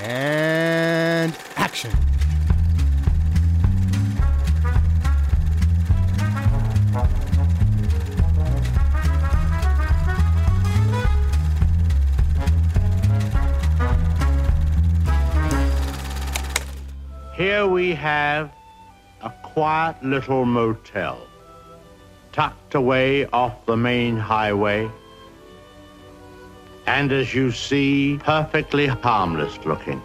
And action. Here we have a quiet little motel, tucked away off the main highway, and as you see, perfectly harmless looking.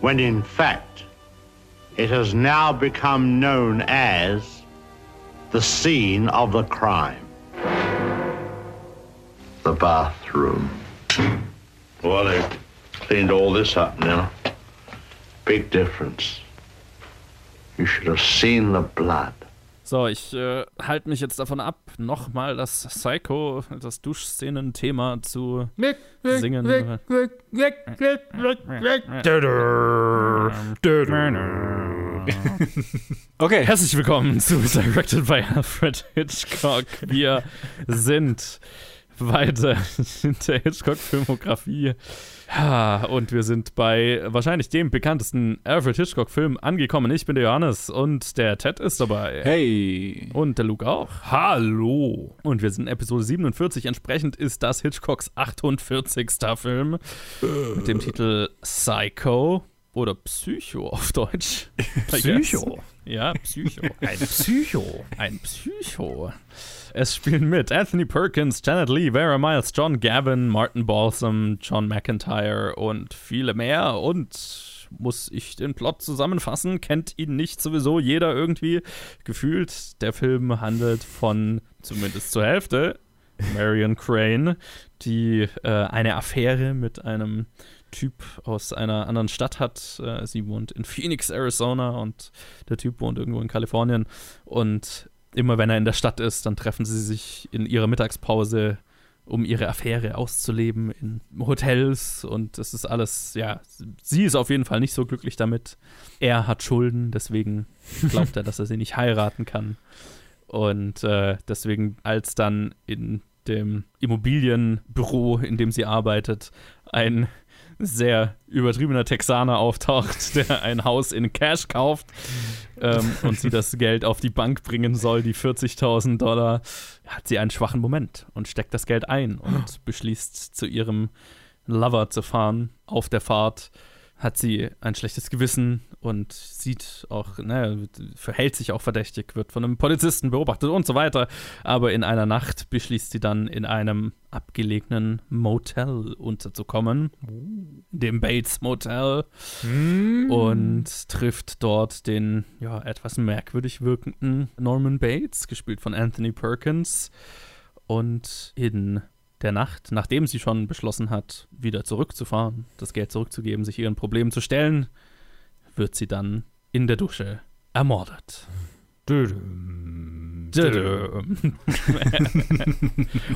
When in fact, it has now become known as the scene of the crime. The bathroom. Well, they've cleaned all this up now. Big difference. You should have seen the blood. So, ich äh, halte mich jetzt davon ab, nochmal das Psycho, das Duschszenen-Thema zu singen. Okay, herzlich willkommen zu Directed by Alfred Hitchcock. Wir sind weiter in der Hitchcock-Filmografie. Ja, und wir sind bei wahrscheinlich dem bekanntesten Alfred Hitchcock-Film angekommen. Ich bin der Johannes und der Ted ist dabei. Hey. Und der Luke auch. Hallo. Und wir sind in Episode 47. Entsprechend ist das Hitchcocks 48. Film mit dem Titel Psycho oder Psycho auf Deutsch. Psycho. Ja, Psycho. Ein Psycho. Ein Psycho. Es spielen mit Anthony Perkins, Janet Lee, Vera Miles, John Gavin, Martin Balsam, John McIntyre und viele mehr. Und muss ich den Plot zusammenfassen? Kennt ihn nicht sowieso jeder irgendwie? Gefühlt, der Film handelt von, zumindest zur Hälfte, Marion Crane, die äh, eine Affäre mit einem Typ aus einer anderen Stadt hat. Äh, sie wohnt in Phoenix, Arizona und der Typ wohnt irgendwo in Kalifornien. Und immer wenn er in der Stadt ist, dann treffen sie sich in ihrer Mittagspause, um ihre Affäre auszuleben in Hotels und das ist alles, ja, sie ist auf jeden Fall nicht so glücklich damit. Er hat Schulden, deswegen glaubt er, dass er sie nicht heiraten kann. Und äh, deswegen, als dann in dem Immobilienbüro, in dem sie arbeitet, ein sehr übertriebener Texaner auftaucht, der ein Haus in Cash kauft ähm, und sie das Geld auf die Bank bringen soll, die 40.000 Dollar, hat sie einen schwachen Moment und steckt das Geld ein und beschließt, zu ihrem Lover zu fahren. Auf der Fahrt hat sie ein schlechtes Gewissen und sieht auch, ne, verhält sich auch verdächtig, wird von einem Polizisten beobachtet und so weiter. Aber in einer Nacht beschließt sie dann in einem abgelegenen Motel unterzukommen, dem Bates Motel, und trifft dort den ja etwas merkwürdig wirkenden Norman Bates, gespielt von Anthony Perkins. Und in der Nacht, nachdem sie schon beschlossen hat, wieder zurückzufahren, das Geld zurückzugeben, sich ihren Problemen zu stellen, wird sie dann in der Dusche ermordet.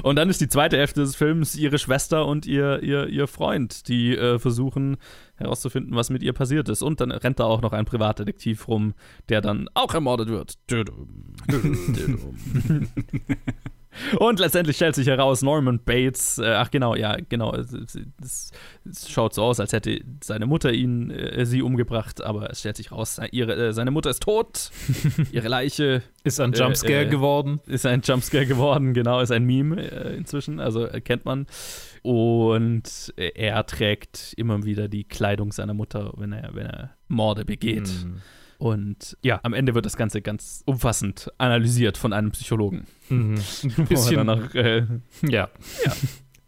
und dann ist die zweite Hälfte des Films ihre Schwester und ihr, ihr, ihr Freund, die äh, versuchen herauszufinden, was mit ihr passiert ist. Und dann rennt da auch noch ein Privatdetektiv rum, der dann auch ermordet wird. Und letztendlich stellt sich heraus, Norman Bates, äh, ach genau, ja, genau, es, schaut so aus, als hätte seine Mutter ihn, äh, sie umgebracht, aber es stellt sich raus, ihre, äh, seine Mutter ist tot, ihre Leiche Ist ein Jumpscare äh, geworden. ist ein Jumpscare geworden, genau, ist ein Meme äh, inzwischen, also äh, kennt man. Und äh, er trägt immer wieder die Kleidung seiner Mutter, wenn er, wenn er Morde begeht. Hm. Und ja, am Ende wird das Ganze ganz umfassend analysiert von einem Psychologen. Mhm. Ein bisschen, noch, äh, ja. Ja.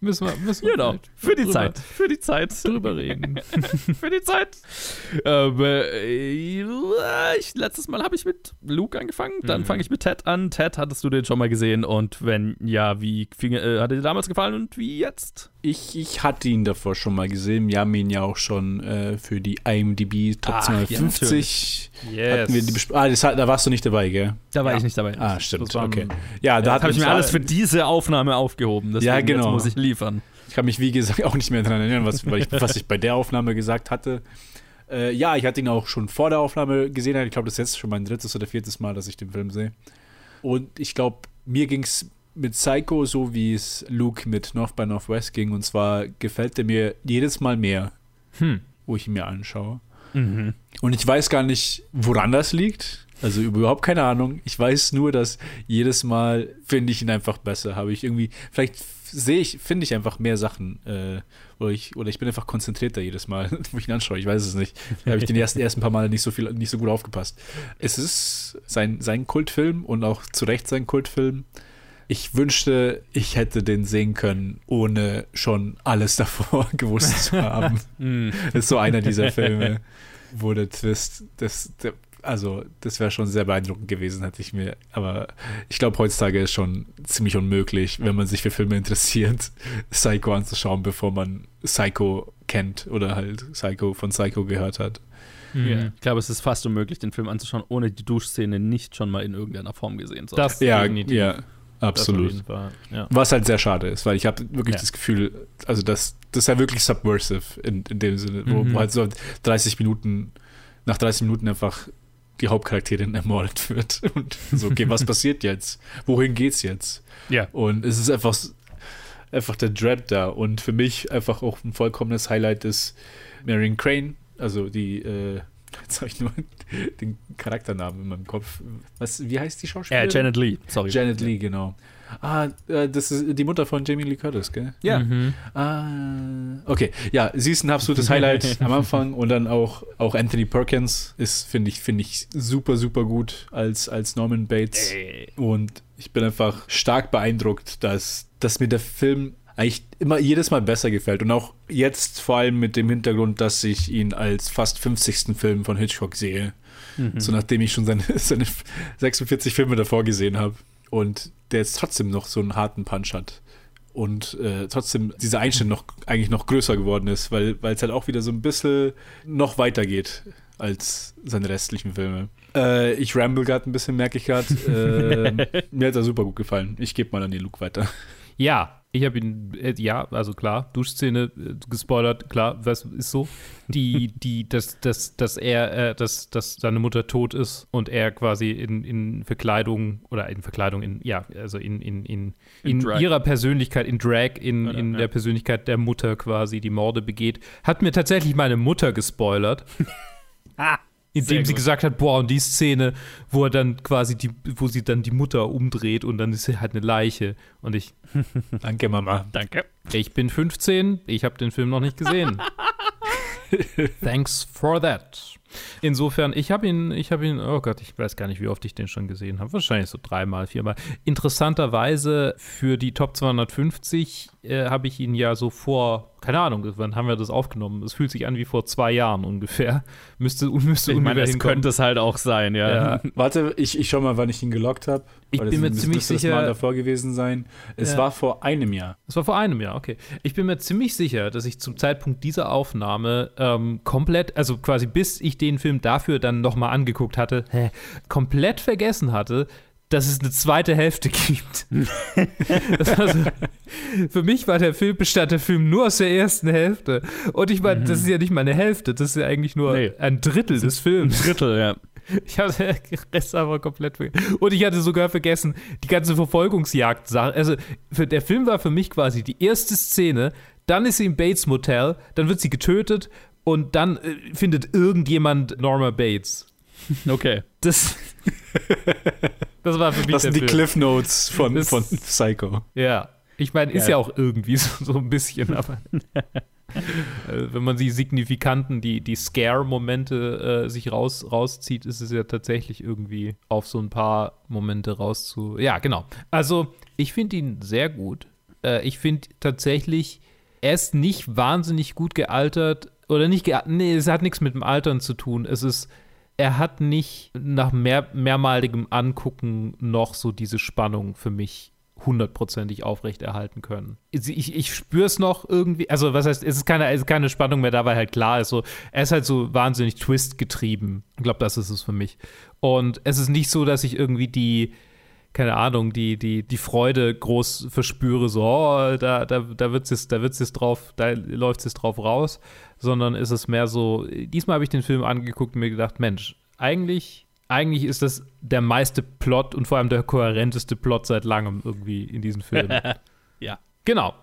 Müssen wir, müssen wir Genau, für die drüber- Zeit. Für die Zeit. drüber reden. für die Zeit. Ähm, äh, ich, letztes Mal habe ich mit Luke angefangen, dann Mhm. fange ich mit Ted an. Ted, hattest du den schon mal gesehen? Und wenn ja, wie fing, äh, hat er dir damals gefallen und wie jetzt? Ich, ich hatte ihn davor schon mal gesehen. Wir haben ihn ja auch schon äh, für die IMDb Top Ach, ja, 250 Yes. hatten wir die besp- Ah, das, da warst du nicht dabei, gell? Da war Ja. ich nicht dabei. Ah, stimmt. Das war okay. Ja, da habe ich mir alles für diese Aufnahme aufgehoben. Deswegen Ja, genau. Jetzt muss ich liefern. Ich kann mich, wie gesagt, auch nicht mehr daran erinnern, was, ich, was ich bei der Aufnahme gesagt hatte. Äh, ja, ich hatte ihn auch schon vor der Aufnahme gesehen. Ich glaube, das ist jetzt schon mein drittes oder viertes Mal, dass ich den Film sehe. Und ich glaube, mir ging es mit Psycho so, wie es Luke mit North by Northwest ging. Und zwar gefällt er mir jedes Mal mehr. Hm. wo ich ihn mir anschaue. Mhm. Und ich weiß gar nicht, woran das liegt. Also überhaupt keine Ahnung. Ich weiß nur, dass jedes Mal finde ich ihn einfach besser. Habe ich irgendwie, vielleicht sehe ich, finde ich einfach mehr Sachen. Äh, oder, ich, oder ich bin einfach konzentrierter jedes Mal, wo ich ihn anschaue. Ich weiß es nicht. Da habe ich den ersten, ersten paar Mal nicht so viel, nicht so gut aufgepasst. Es ist sein, sein Kultfilm und auch zu Recht sein Kultfilm. Ich wünschte, ich hätte den sehen können, ohne schon alles davor gewusst zu haben. Mm. das ist so einer dieser Filme, wo der Twist, das, der, also das wäre schon sehr beeindruckend gewesen, hätte ich mir. Aber ich glaube, heutzutage ist schon ziemlich unmöglich, wenn man sich für Filme interessiert, Psycho anzuschauen, bevor man Psycho kennt oder halt Psycho von Psycho gehört hat. Mhm. Ich glaube, es ist fast unmöglich, den Film anzuschauen, ohne die Duschszene nicht schon mal in irgendeiner Form gesehen zu haben. Das ja, ja, absolut. Ja. Was halt sehr schade ist, weil ich habe wirklich ja. das Gefühl, also das, das ist ja wirklich subversive in, in dem Sinne, wo, mhm. wo halt so 30 Minuten, nach 30 Minuten einfach die Hauptcharakterin ermordet wird. Und so, okay, was passiert jetzt? Wohin geht's jetzt? Ja. Und es ist einfach, einfach der Dread da. Und für mich einfach auch ein vollkommenes Highlight ist Marion Crane, also die, äh, jetzt habe ich nur den Charakternamen in meinem Kopf. Was, wie heißt die Schauspielerin? Äh, Janet Lee, sorry. Janet Lee, genau. Ah, äh, das ist die Mutter von Jamie Lee Curtis, gell? Ja. Mhm. Ah, okay. Ja, sie ist ein absolutes Highlight am Anfang und dann auch, auch Anthony Perkins ist, finde ich, finde ich super, super gut als, als Norman Bates. Ey. Und ich bin einfach stark beeindruckt, dass, dass mir der Film eigentlich immer jedes Mal besser gefällt. Und auch jetzt vor allem mit dem Hintergrund, dass ich ihn als fast 50. Film von Hitchcock sehe. Mhm. So nachdem ich schon seine, seine 46 Filme davor gesehen habe und der jetzt trotzdem noch so einen harten Punch hat und äh, trotzdem dieser Einschnitt noch eigentlich noch größer geworden ist, weil es halt auch wieder so ein bisschen noch weiter geht als seine restlichen Filme. Äh, ich ramble gerade ein bisschen, merke ich gerade. Äh, mir hat er super gut gefallen. Ich gebe mal an den Luke weiter. Ja, ich habe ihn, äh, ja, also klar, Duschszene äh, gespoilert, klar, was ist so. Die, die, dass, dass, dass er, äh, dass, dass seine Mutter tot ist und er quasi in, in Verkleidung oder in Verkleidung, in, ja, also in, in, in, in, in ihrer Persönlichkeit, in Drag, in, in ja. der Persönlichkeit der Mutter quasi die Morde begeht, hat mir tatsächlich meine Mutter gespoilert. ah indem sie gesagt hat, boah, und die Szene, wo er dann quasi die, wo sie dann die Mutter umdreht und dann ist sie halt eine Leiche. Und ich. Danke, Mama. Danke. Ich bin 15, ich habe den Film noch nicht gesehen. Thanks for that. Insofern, ich habe ihn, ich habe ihn, oh Gott, ich weiß gar nicht, wie oft ich den schon gesehen habe. Wahrscheinlich so dreimal, viermal. Interessanterweise für die Top 250 äh, habe ich ihn ja so vor, keine Ahnung, wann haben wir das aufgenommen? Es fühlt sich an wie vor zwei Jahren ungefähr. Müsste, müsste ich meine, es könnte es halt auch sein, ja. ja. Warte, ich, ich schau mal, wann ich ihn gelockt habe. Ich bin mir ziemlich sicher. Das Mal davor gewesen sein. Es ja. war vor einem Jahr. Es war vor einem Jahr, okay. Ich bin mir ziemlich sicher, dass ich zum Zeitpunkt dieser Aufnahme ähm, komplett, also quasi bis ich den Film dafür dann nochmal angeguckt hatte, hä, komplett vergessen hatte, dass es eine zweite Hälfte gibt. also, für mich war der Film, bestand der Film nur aus der ersten Hälfte. Und ich meine, mhm. das ist ja nicht mal eine Hälfte, das ist ja eigentlich nur nee. ein Drittel des Films. Ein Drittel, ja. Ich hatte den Rest aber komplett vergessen. Und ich hatte sogar vergessen, die ganze Verfolgungsjagd-Sache. Also, für, der Film war für mich quasi die erste Szene, dann ist sie im Bates Motel, dann wird sie getötet und dann äh, findet irgendjemand Norma Bates. Okay. Das, das war für mich Das sind die Film. Cliff Notes von, das, von Psycho. Ja. Ich meine, ist ja. ja auch irgendwie so, so ein bisschen, aber äh, wenn man die signifikanten, die, die Scare-Momente äh, sich raus, rauszieht, ist es ja tatsächlich irgendwie auf so ein paar Momente rauszu. Ja, genau. Also, ich finde ihn sehr gut. Äh, ich finde tatsächlich, er ist nicht wahnsinnig gut gealtert. Oder nicht gealtert. Nee, es hat nichts mit dem Altern zu tun. Es ist er hat nicht nach mehr, mehrmaligem Angucken noch so diese Spannung für mich hundertprozentig aufrechterhalten können. Ich, ich spüre es noch irgendwie, also was heißt, es ist keine, es ist keine Spannung mehr dabei halt klar ist so, er ist halt so wahnsinnig Twist getrieben. Ich glaube, das ist es für mich. Und es ist nicht so, dass ich irgendwie die, keine Ahnung, die, die, die Freude groß verspüre, so, oh, da, da, da wird es da wird's jetzt drauf, da läuft es jetzt drauf raus, sondern ist es mehr so, diesmal habe ich den Film angeguckt und mir gedacht, Mensch, eigentlich, eigentlich ist das der meiste Plot und vor allem der kohärenteste Plot seit langem irgendwie in diesem Film. ja. Genau.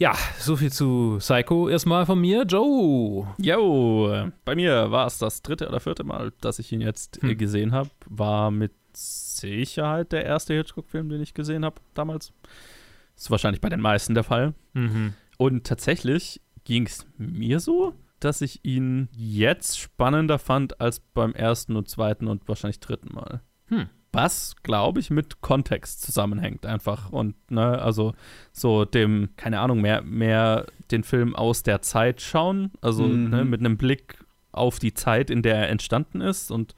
Ja, so viel zu Psycho erstmal von mir. Joe. Yo, bei mir war es das dritte oder vierte Mal, dass ich ihn jetzt Hm. gesehen habe. War mit Sicherheit der erste Hitchcock-Film, den ich gesehen habe damals. Ist wahrscheinlich bei den meisten der Fall. Mhm. Und tatsächlich ging es mir so, dass ich ihn jetzt spannender fand als beim ersten und zweiten und wahrscheinlich dritten Mal. Hm. Was, glaube ich, mit Kontext zusammenhängt einfach. Und, ne, also so dem, keine Ahnung, mehr, mehr den Film aus der Zeit schauen. Also Mhm. ne, mit einem Blick auf die Zeit, in der er entstanden ist und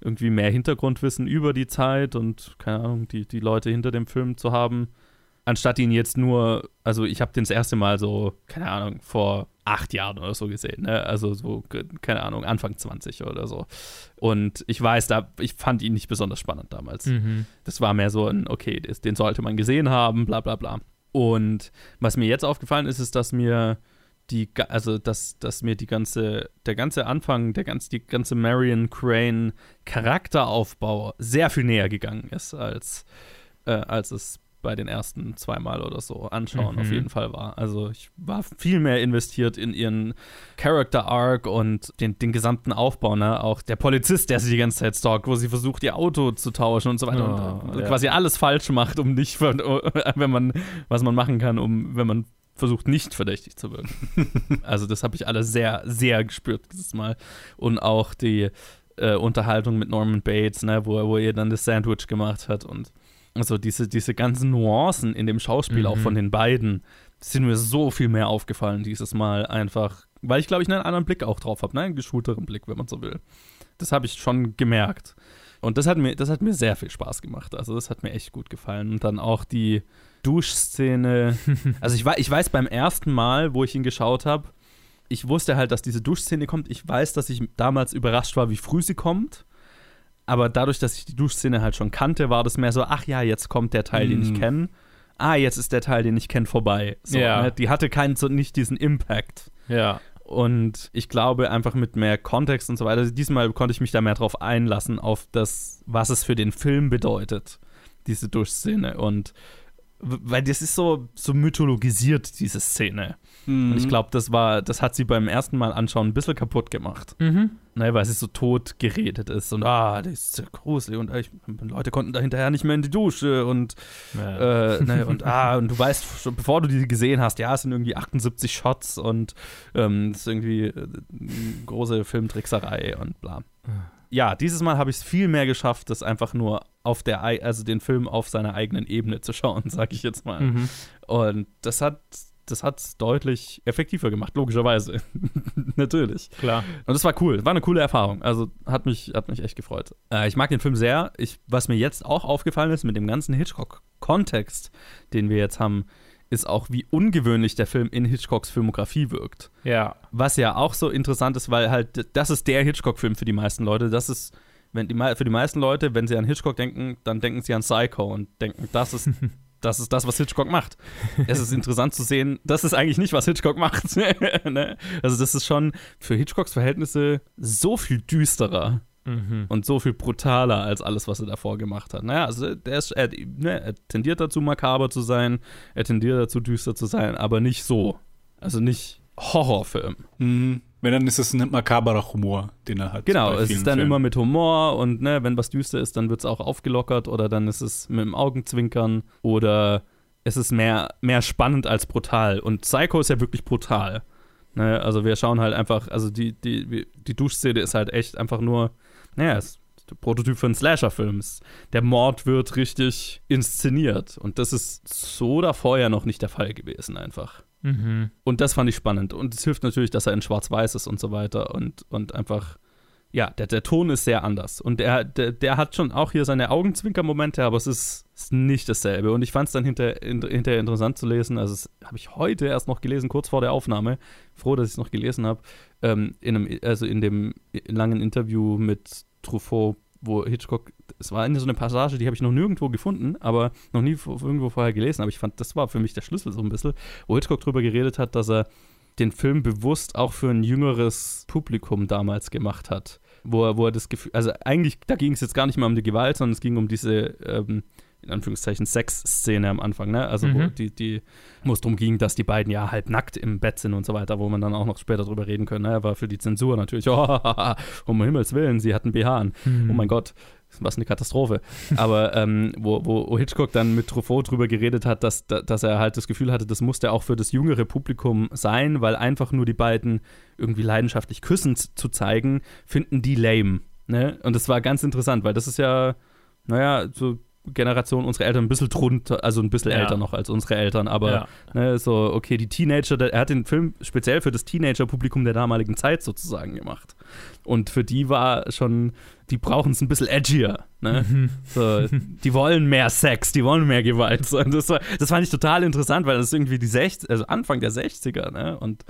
irgendwie mehr Hintergrundwissen über die Zeit und, keine Ahnung, die, die Leute hinter dem Film zu haben anstatt ihn jetzt nur, also ich habe den das erste Mal so, keine Ahnung, vor acht Jahren oder so gesehen, ne? Also so, keine Ahnung, Anfang 20 oder so. Und ich weiß, da, ich fand ihn nicht besonders spannend damals. Mhm. Das war mehr so ein, okay, den sollte man gesehen haben, bla bla bla. Und was mir jetzt aufgefallen ist, ist, dass mir die, also dass, dass mir die ganze, der ganze Anfang, der ganze, die ganze Marion Crane Charakteraufbau sehr viel näher gegangen ist, als, äh, als es bei den ersten zweimal oder so anschauen Mhm. auf jeden Fall war. Also ich war viel mehr investiert in ihren Character Arc und den, den gesamten Aufbau, ne? Auch der Polizist, der sie die ganze Zeit stalkt, wo sie versucht, ihr Auto zu tauschen und so weiter Oh, und äh, ja. quasi alles falsch macht, um nicht, wenn man, was man machen kann, um, wenn man versucht, nicht verdächtig zu wirken. also das habe ich alles sehr, sehr gespürt dieses Mal. Und auch die äh, Unterhaltung mit Norman Bates, ne, wo, er- wo er dann das Sandwich gemacht hat und also diese, diese ganzen Nuancen in dem Schauspiel auch Mhm. von den beiden sind mir so viel mehr aufgefallen dieses Mal einfach, weil ich glaube ich einen anderen Blick auch drauf habe, ne? einen geschulteren Blick, wenn man so will. Das habe ich schon gemerkt. Und das hat mir, das hat mir sehr viel Spaß gemacht. Also das hat mir echt gut gefallen. Und dann auch die Duschszene. also ich, ich weiß beim ersten Mal, wo ich ihn geschaut habe, ich wusste halt, dass diese Duschszene kommt. Ich weiß, dass ich damals überrascht war, wie früh sie kommt. Aber dadurch, dass ich die Duschszene halt schon kannte, war das mehr so, ach ja, jetzt kommt der Teil, den ich Mm. kenne. Ah, jetzt ist der Teil, den ich kenne, vorbei. So, Ja. ne? Die hatte keinen, so nicht diesen Impact. Ja. Und ich glaube, einfach mit mehr Kontext und so weiter, diesmal konnte ich mich da mehr drauf einlassen, auf das, was es für den Film bedeutet, diese Duschszene. Und weil das ist so, so mythologisiert, diese Szene. Mhm. Und ich glaube, das war, das hat sie beim ersten Mal anschauen ein bisschen kaputt gemacht. Mhm. Ne, weil sie so tot geredet ist und ah, das ist so gruselig und äh, ich, Leute konnten da hinterher nicht mehr in die Dusche und Ja. äh, ne, und ah, und du weißt schon, bevor du die gesehen hast, ja, es sind irgendwie 78 Shots und ähm, es ist irgendwie äh, große Filmtrickserei und bla. Ja, dieses Mal habe ich es viel mehr geschafft, das einfach nur auf der, ei- also den Film auf seiner eigenen Ebene zu schauen, sag ich jetzt mal. Mhm. Und das hat das hat's deutlich effektiver gemacht, logischerweise. Natürlich. Klar. Und das war cool. War eine coole Erfahrung. Also hat mich, hat mich echt gefreut. Äh, ich mag den Film sehr. Ich, was mir jetzt auch aufgefallen ist mit dem ganzen Hitchcock-Kontext, den wir jetzt haben, ist auch, wie ungewöhnlich der Film in Hitchcocks Filmografie wirkt. Ja. Was ja auch so interessant ist, weil halt, das ist der Hitchcock-Film für die meisten Leute. Das ist, wenn die, für die meisten Leute, wenn sie an Hitchcock denken, dann denken sie an Psycho und denken, das ist, das ist das, was Hitchcock macht. Es ist interessant zu sehen, das ist eigentlich nicht, was Hitchcock macht. ne? Also, das ist schon für Hitchcocks Verhältnisse so viel düsterer Mhm. und so viel brutaler als alles, was er davor gemacht hat. Naja, also der ist, er, ne, er tendiert dazu, makaber zu sein, er tendiert dazu, düster zu sein, aber nicht so. Also nicht Horrorfilm. Mhm. Wenn dann ist es ein makaberer Humor, den er hat. Genau, es ist dann Filmen. immer mit Humor und ne, wenn was düster ist, dann wird es auch aufgelockert oder dann ist es mit dem Augenzwinkern oder es ist mehr, mehr spannend als brutal. Und Psycho ist ja wirklich brutal. Ne, also wir schauen halt einfach, also die, die, die Duschszene ist halt echt einfach nur, naja, es ist der Prototyp für einen Slasher-Film. Der Mord wird richtig inszeniert. Und das ist so davor ja noch nicht der Fall gewesen, einfach. Mhm. Und das fand ich spannend. Und es hilft natürlich, dass er in Schwarz-Weiß ist und so weiter. Und, und einfach, ja, der, der Ton ist sehr anders. Und der, der, der hat schon auch hier seine Augenzwinker-Momente, aber es ist, ist nicht dasselbe. Und ich fand es dann hinter, in, hinterher interessant zu lesen. Also, das habe ich heute erst noch gelesen, kurz vor der Aufnahme. Froh, dass ich es noch gelesen habe. Ähm, in einem, also in dem langen Interview mit Truffaut, wo Hitchcock, es war eine so eine Passage, die habe ich noch nirgendwo gefunden, aber noch nie irgendwo vorher gelesen. Aber ich fand, das war für mich der Schlüssel so ein bisschen, wo Hitchcock drüber geredet hat, dass er den Film bewusst auch für ein jüngeres Publikum damals gemacht hat. Wo er, wo er das Gefühl, also eigentlich, da ging es jetzt gar nicht mehr um die Gewalt, sondern es ging um diese ähm, in Anführungszeichen Sexszene am Anfang, ne? Also wo Mhm. die, die, wo es darum ging, dass die beiden ja halb nackt im Bett sind und so weiter, wo man dann auch noch später drüber reden können. Ne? War für die Zensur natürlich, oh, um Himmels Willen, sie hatten BH an. Mhm. Oh mein Gott, was eine Katastrophe. Aber ähm, wo, wo Hitchcock dann mit Truffaut drüber geredet hat, dass, da- dass er halt das Gefühl hatte, das musste auch für das jüngere Publikum sein, weil einfach nur die beiden irgendwie leidenschaftlich küssend zu zeigen, finden die lame. Ne? Und das war ganz interessant, weil das ist ja, naja, so Generation unserer Eltern ein bisschen drunter, also ein bisschen Ja. älter noch als unsere Eltern, aber Ja. ne, so, okay, die Teenager, er hat den Film speziell für das Teenager-Publikum der damaligen Zeit sozusagen gemacht. Und für die war schon, die brauchen es ein bisschen edgier. Ne? Mhm. So, die wollen mehr Sex, die wollen mehr Gewalt. So, Und das, war, das fand ich total interessant, weil das ist irgendwie die 60, also Anfang der 60er, ne? Und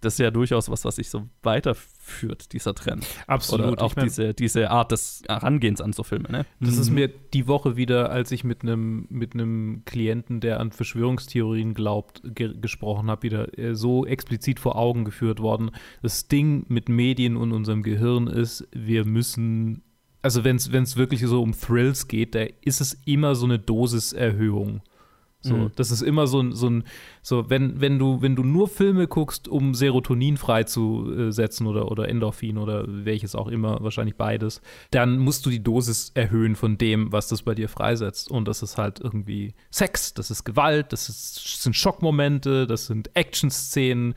das ist ja durchaus was, was sich so weiterführt, dieser Trend. Absolut. Oder auch Ich mein- diese, diese Art des Herangehens an so Filme, ne? Das Mhm. ist mir die Woche wieder, als ich mit einem mit einem Klienten, der an Verschwörungstheorien glaubt, ge gesprochen habe, wieder äh, so explizit vor Augen geführt worden. Das Ding mit Medien und unserem Gehirn ist, wir müssen, also wenn es wirklich so um Thrills geht, da ist es immer so eine Dosiserhöhung. So, Mhm. das ist immer so ein, so ein, so, wenn, wenn du, wenn du nur Filme guckst, um Serotonin freizusetzen oder, oder Endorphin oder welches auch immer, wahrscheinlich beides, dann musst du die Dosis erhöhen von dem, was das bei dir freisetzt. Und das ist halt irgendwie Sex, das ist Gewalt, das ist, sind Schockmomente, das sind Action-Szenen,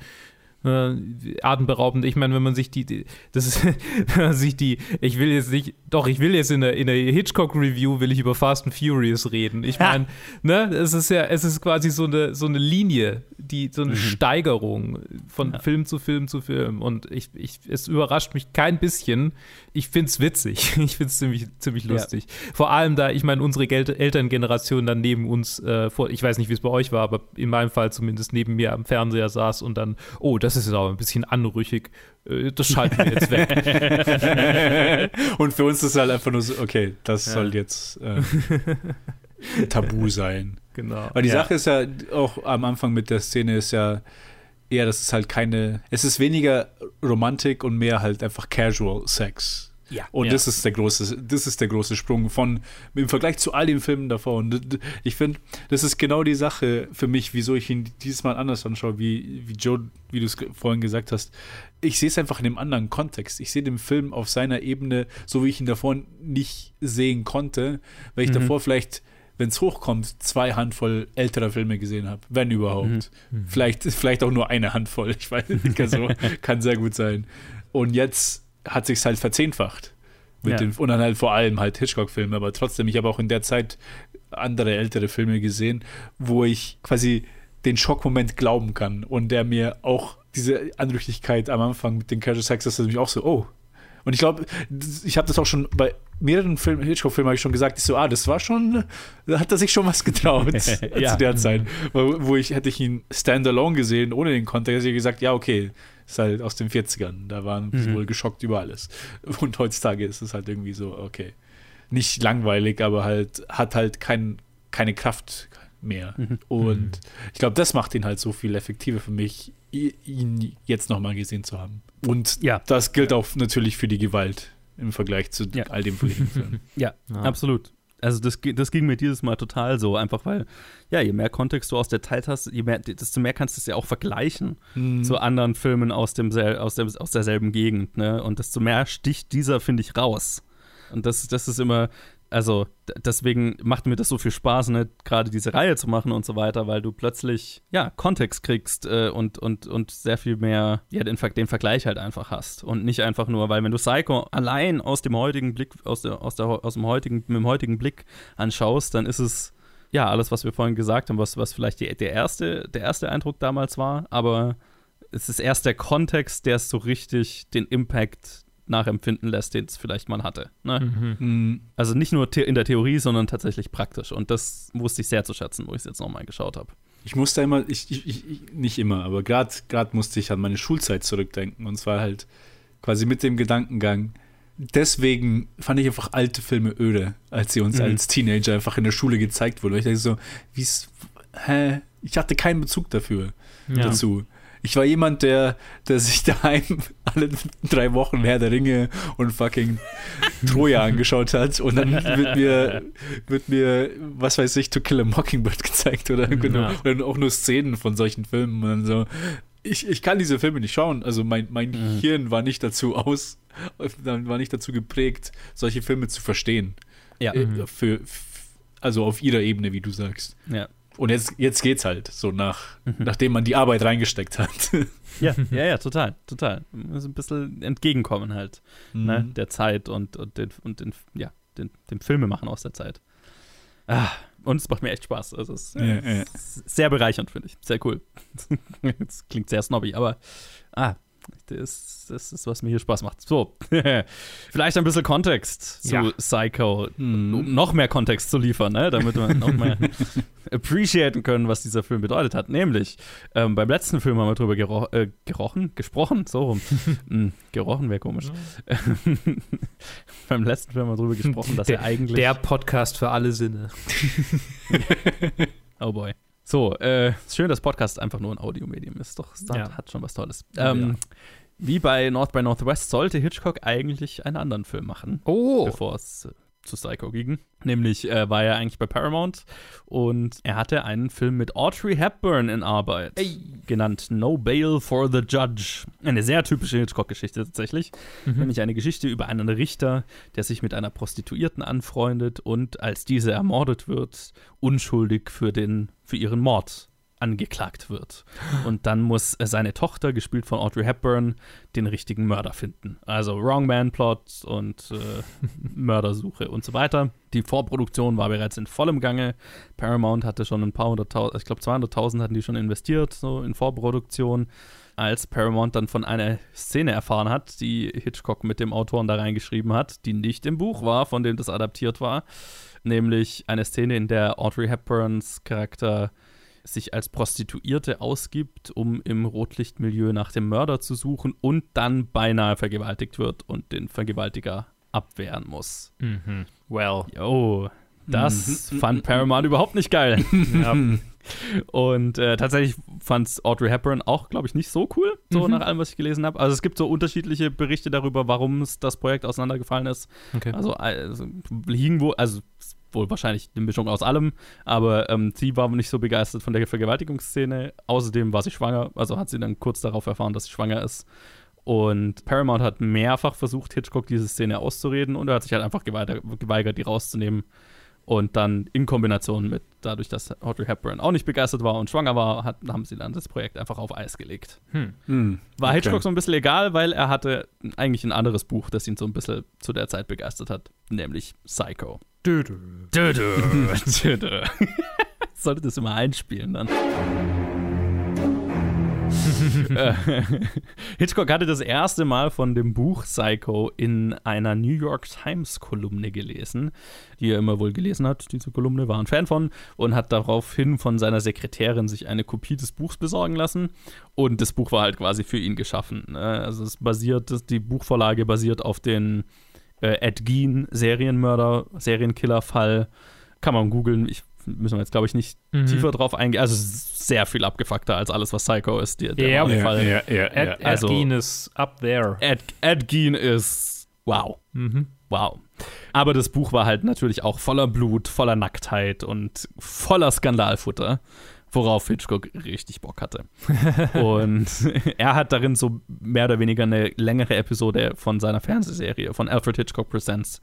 äh, atemberaubend. Ich meine, wenn man sich die, die das ist, wenn man sich die, ich will jetzt nicht, doch, ich will jetzt in der, in der Hitchcock-Review will ich über Fast and Furious reden. Ich meine, ne, es ist ja, es ist quasi so eine, so eine Linie, die, so eine Steigerung von Film zu Film zu Film. Und ich, ich, es überrascht mich kein bisschen. Ich finde es witzig. Ich finde es ziemlich, ziemlich Ja. lustig. Vor allem, da, ich meine, unsere Gel Elterngeneration dann neben uns, äh, vor, ich weiß nicht, wie es bei euch war, aber in meinem Fall zumindest neben mir am Fernseher saß und dann, oh, das ist jetzt aber ein bisschen anrüchig. Äh, Das schalten wir jetzt weg. Und für uns ist es halt einfach nur so, okay, das Ja. soll jetzt äh, tabu sein. Genau. Weil die Ja. Sache ist ja auch am Anfang mit der Szene ist ja eher, dass es halt keine, es ist weniger Romantik und mehr halt einfach Casual Sex. Ja. Und Ja. das ist der große, das ist der große Sprung von im Vergleich zu all den Filmen davor. Und ich finde, das ist genau die Sache für mich, wieso ich ihn dieses Mal anders anschaue, wie, wie Joe, wie du es vorhin gesagt hast. Ich sehe es einfach in einem anderen Kontext. Ich sehe den Film auf seiner Ebene, so wie ich ihn davor nicht sehen konnte, weil ich davor vielleicht, wenn es hochkommt, zwei Handvoll älterer Filme gesehen habe, wenn überhaupt. Vielleicht, vielleicht auch nur eine Handvoll. Ich weiß nicht, kann, so, kann sehr gut sein. Und jetzt hat sich's halt verzehnfacht. Mit Ja. den, und dann halt vor allem halt Hitchcock-Filme, aber trotzdem, ich habe auch in der Zeit andere ältere Filme gesehen, wo ich quasi den Schockmoment glauben kann und der mir auch diese Anrüchtigkeit am Anfang mit den Casual Sex, das ist nämlich auch so, oh. Und ich glaube, ich habe das auch schon bei mehreren Film, Hitchcock-Filmen habe ich schon gesagt, ich so, ah, das war schon, da hat er sich schon was getraut Ja. zu der Zeit. Wo, wo ich, hätte ich ihn standalone gesehen, ohne den Kontext, hätte ich gesagt, ja, okay, ist halt aus den 40ern, da waren sie wohl geschockt über alles. Und heutzutage ist es halt irgendwie so, okay, nicht langweilig, aber halt, hat halt kein, keine Kraft mehr. Und ich glaube, das macht ihn halt so viel effektiver für mich, ihn jetzt nochmal gesehen zu haben. Und Ja. das gilt auch natürlich für die Gewalt im Vergleich zu Ja. all dem vorigen Film. Ja, Ja. absolut. Also das, das ging mir dieses Mal total so, einfach weil, ja, je mehr Kontext du aus der Zeit hast, je mehr, desto mehr kannst du es ja auch vergleichen zu anderen Filmen aus, dem, aus, dem, aus derselben Gegend, ne? Und desto mehr sticht dieser, finde ich, raus. Und das, das ist immer, also deswegen macht mir das so viel Spaß, ne, gerade diese Reihe zu machen und so weiter, weil du plötzlich, ja, Kontext kriegst äh, und, und, und sehr viel mehr, ja, den, den Vergleich halt einfach hast. Und nicht einfach nur, weil wenn du Psycho allein aus dem heutigen Blick, aus, der, aus, der, aus dem heutigen, mit dem heutigen Blick anschaust, dann ist es, ja, alles, was wir vorhin gesagt haben, was, was vielleicht die, der, erste, der erste Eindruck damals war, aber es ist erst der Kontext, der es so richtig den Impact nachempfinden lässt, den es vielleicht mal hatte. Ne? Mhm. Mhm. Also nicht nur in der Theorie, sondern tatsächlich praktisch. Und das wusste ich sehr zu schätzen, wo ich es jetzt nochmal geschaut habe. Ich musste immer, ich, ich, ich ich- nicht immer, aber gerade musste ich an meine Schulzeit zurückdenken. Und zwar halt quasi mit dem Gedankengang. Deswegen fand ich einfach alte Filme öde, als sie uns Mhm. als Teenager einfach in der Schule gezeigt wurden. Weil ich dachte so, wie's, hä? Ich hatte keinen Bezug dafür, Ja. dazu. Ich war jemand, der, der sich daheim alle drei Wochen Herr der Ringe und fucking Troja angeschaut hat und dann wird mir, wird mir, was weiß ich, To Kill a Mockingbird gezeigt oder, ja. oder auch nur Szenen von solchen Filmen und so. Ich, ich kann diese Filme nicht schauen. Also mein, mein mhm. Hirn war nicht dazu aus, war nicht dazu geprägt, solche Filme zu verstehen. Ja. Äh, für, also auf ihrer Ebene, wie du sagst. Ja. Und jetzt, jetzt geht's halt, so nach, mhm. nachdem man die Arbeit reingesteckt hat. Ja, ja, ja, total, total. Also ein bisschen entgegenkommen halt, mhm. ne, der Zeit und, und, den, und den, ja, den, dem Filme machen aus der Zeit. Ah, und es macht mir echt Spaß. Also es ist, ja, ja. sehr bereichernd, finde ich. Sehr cool. das klingt sehr snobby, aber ah, das, das ist, was mir hier Spaß macht. So, vielleicht ein bisschen Kontext zu ja. Psycho, hm. um noch mehr Kontext zu liefern, ne? damit wir noch mehr appreciaten können, was dieser Film bedeutet hat. Nämlich, ähm, beim letzten Film haben wir drüber gero äh, gerochen, gesprochen, so rum. hm, gerochen wäre komisch. beim letzten Film haben wir drüber gesprochen, dass der, er eigentlich. Der Podcast für alle Sinne. oh boy. So, äh, schön, dass Podcast einfach nur ein Audiomedium ist. Doch, das ja. hat schon was Tolles. Ähm, ja. Wie bei North by Northwest sollte Hitchcock eigentlich einen anderen Film machen. Oh. Bevor es äh, zu Psycho ging. Nämlich äh, war er eigentlich bei Paramount und er hatte einen Film mit Audrey Hepburn in Arbeit, Ey. genannt No Bail for the Judge. Eine sehr typische Hitchcock-Geschichte tatsächlich. Mhm. Nämlich eine Geschichte über einen Richter, der sich mit einer Prostituierten anfreundet und als diese ermordet wird, unschuldig für, den, für ihren Mord angeklagt wird. Und dann muss seine Tochter, gespielt von Audrey Hepburn, den richtigen Mörder finden. Also Wrong Man Plot und äh, Mördersuche und so weiter. Die Vorproduktion war bereits in vollem Gange. Paramount hatte schon ein paar hunderttausend, ich glaube 200.000 hatten die schon investiert, so in Vorproduktion. Als Paramount dann von einer Szene erfahren hat, die Hitchcock mit dem Autoren da reingeschrieben hat, die nicht im Buch war, von dem das adaptiert war, nämlich eine Szene, in der Audrey Hepburns Charakter sich als Prostituierte ausgibt, um im Rotlichtmilieu nach dem Mörder zu suchen und dann beinahe vergewaltigt wird und den Vergewaltiger abwehren muss. Mhm. Well. Yo, das mhm. fand Paramount überhaupt nicht geil. ja. Und äh, tatsächlich fand es Audrey Hepburn auch, glaube ich, nicht so cool, so mhm. nach allem, was ich gelesen habe. Also es gibt so unterschiedliche Berichte darüber, warum das Projekt auseinandergefallen ist. Okay. Also, also liegen wo, also wohl wahrscheinlich eine Mischung aus allem, aber ähm, sie war nicht so begeistert von der Vergewaltigungsszene. Außerdem war sie schwanger, also hat sie dann kurz darauf erfahren, dass sie schwanger ist. Und Paramount hat mehrfach versucht, Hitchcock diese Szene auszureden und er hat sich halt einfach geweigert, die rauszunehmen. Und dann in Kombination mit dadurch, dass Audrey Hepburn auch nicht begeistert war und schwanger war, hat, haben sie dann das Projekt einfach auf Eis gelegt. Hm. Hm. War Hitchcock okay. so ein bisschen egal, weil er hatte eigentlich ein anderes Buch, das ihn so ein bisschen zu der Zeit begeistert hat, nämlich Psycho. Dö, dö. Dö, dö. dö, Sollte das immer einspielen dann. Hitchcock hatte das erste Mal von dem Buch Psycho in einer New York Times Kolumne gelesen, die er immer wohl gelesen hat. Diese Kolumne war ein Fan von und hat daraufhin von seiner Sekretärin sich eine Kopie des Buchs besorgen lassen. Und das Buch war halt quasi für ihn geschaffen. Ne? Also es basiert, die Buchvorlage basiert auf den äh, Ed Gein Serienmörder, Serienkiller-Fall. Kann man googeln. Ich müssen wir jetzt, glaube ich, nicht mhm. tiefer drauf eingehen. Also sehr viel abgefuckter als alles, was Psycho ist. Der, der ja, Fall. ja, ja, ja, Ed, also, Ed Gein ist up there. Ed, Ed Gein ist wow. Mhm. Wow. Aber das Buch war halt natürlich auch voller Blut, voller Nacktheit und voller Skandalfutter worauf Hitchcock richtig Bock hatte. und er hat darin so mehr oder weniger eine längere Episode von seiner Fernsehserie, von Alfred Hitchcock Presents,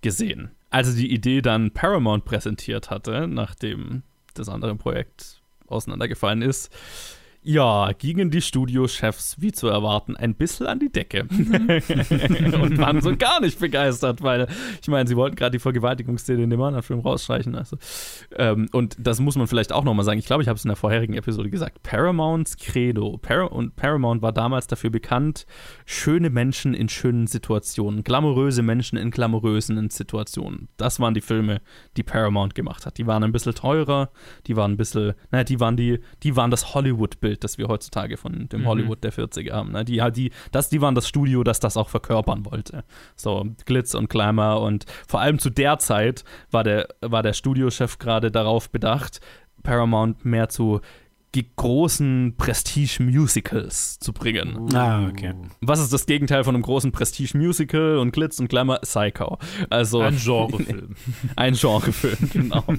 gesehen. Als er die Idee dann Paramount präsentiert hatte, nachdem das andere Projekt auseinandergefallen ist, ja, gingen die Studiochefs, wie zu erwarten, ein bisschen an die Decke. und waren so gar nicht begeistert, weil, ich meine, sie wollten gerade die Vergewaltigungsszene in dem anderen Film rausstreichen. Also. Ähm, und das muss man vielleicht auch nochmal sagen. Ich glaube, ich habe es in der vorherigen Episode gesagt. Paramounts Credo. Par und Paramount war damals dafür bekannt, schöne Menschen in schönen Situationen, glamouröse Menschen in glamourösen Situationen. Das waren die Filme, die Paramount gemacht hat. Die waren ein bisschen teurer, die waren ein bisschen, naja, die waren die, die waren das Hollywood-Bild Bild, das wir heutzutage von dem mhm. Hollywood der 40er haben. Ne? Die, die, das, die waren das Studio, das das auch verkörpern wollte. So Glitz und Glamour und vor allem zu der Zeit war der, war der Studiochef gerade darauf bedacht, Paramount mehr zu großen Prestige-Musicals zu bringen. Ah, okay. Was ist das Gegenteil von einem großen Prestige-Musical und Glitz und Glamour? Psycho. Also Ein Genrefilm. ein Genrefilm, genau.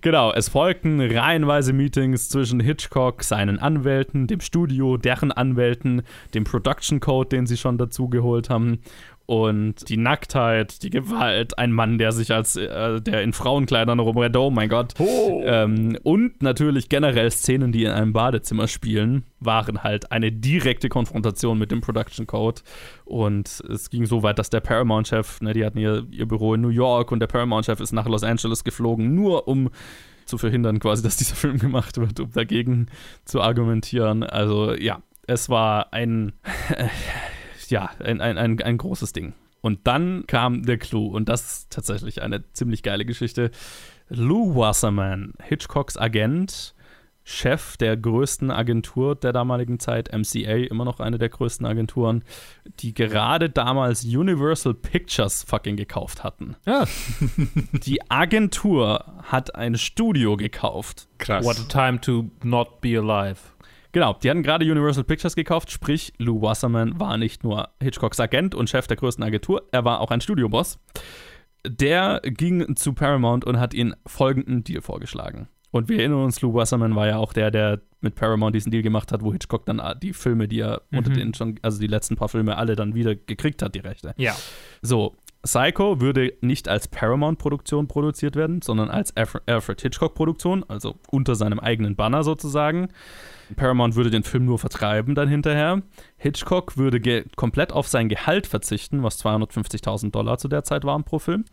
genau, es folgten reihenweise Meetings zwischen Hitchcock, seinen Anwälten, dem Studio, deren Anwälten, dem Production Code, den sie schon dazu geholt haben und die Nacktheit, die Gewalt, ein Mann, der sich als äh, der in Frauenkleidern rumrennt, oh mein Gott. Ähm, und natürlich generell Szenen, die in einem Badezimmer spielen, waren halt eine direkte Konfrontation mit dem Production Code. Und es ging so weit, dass der Paramount-Chef, ne, die hatten ihr, ihr Büro in New York und der Paramount-Chef ist nach Los Angeles geflogen, nur um zu verhindern, quasi, dass dieser Film gemacht wird, um dagegen zu argumentieren. Also ja, es war ein ja, ein, ein, ein, ein großes Ding. Und dann kam der Clou, und das ist tatsächlich eine ziemlich geile Geschichte. Lou Wasserman, Hitchcocks Agent, Chef der größten Agentur der damaligen Zeit, MCA, immer noch eine der größten Agenturen, die gerade damals Universal Pictures fucking gekauft hatten. Ja. Die Agentur hat ein Studio gekauft. Krass. What a time to not be alive. Genau, die hatten gerade Universal Pictures gekauft, sprich, Lou Wasserman war nicht nur Hitchcocks Agent und Chef der größten Agentur, er war auch ein Studioboss. Der ging zu Paramount und hat ihnen folgenden Deal vorgeschlagen. Und wir erinnern uns, Lou Wasserman war ja auch der, der mit Paramount diesen Deal gemacht hat, wo Hitchcock dann die Filme, die er unter den schon, also die letzten paar Filme alle dann wieder gekriegt hat, die Rechte. Ja. So, Psycho würde nicht als Paramount-Produktion produziert werden, sondern als Alfred Alfred Hitchcock-Produktion, also unter seinem eigenen Banner sozusagen. Paramount würde den Film nur vertreiben dann hinterher. Hitchcock würde komplett auf sein Gehalt verzichten, was 250.000 Dollar zu der Zeit waren pro Film.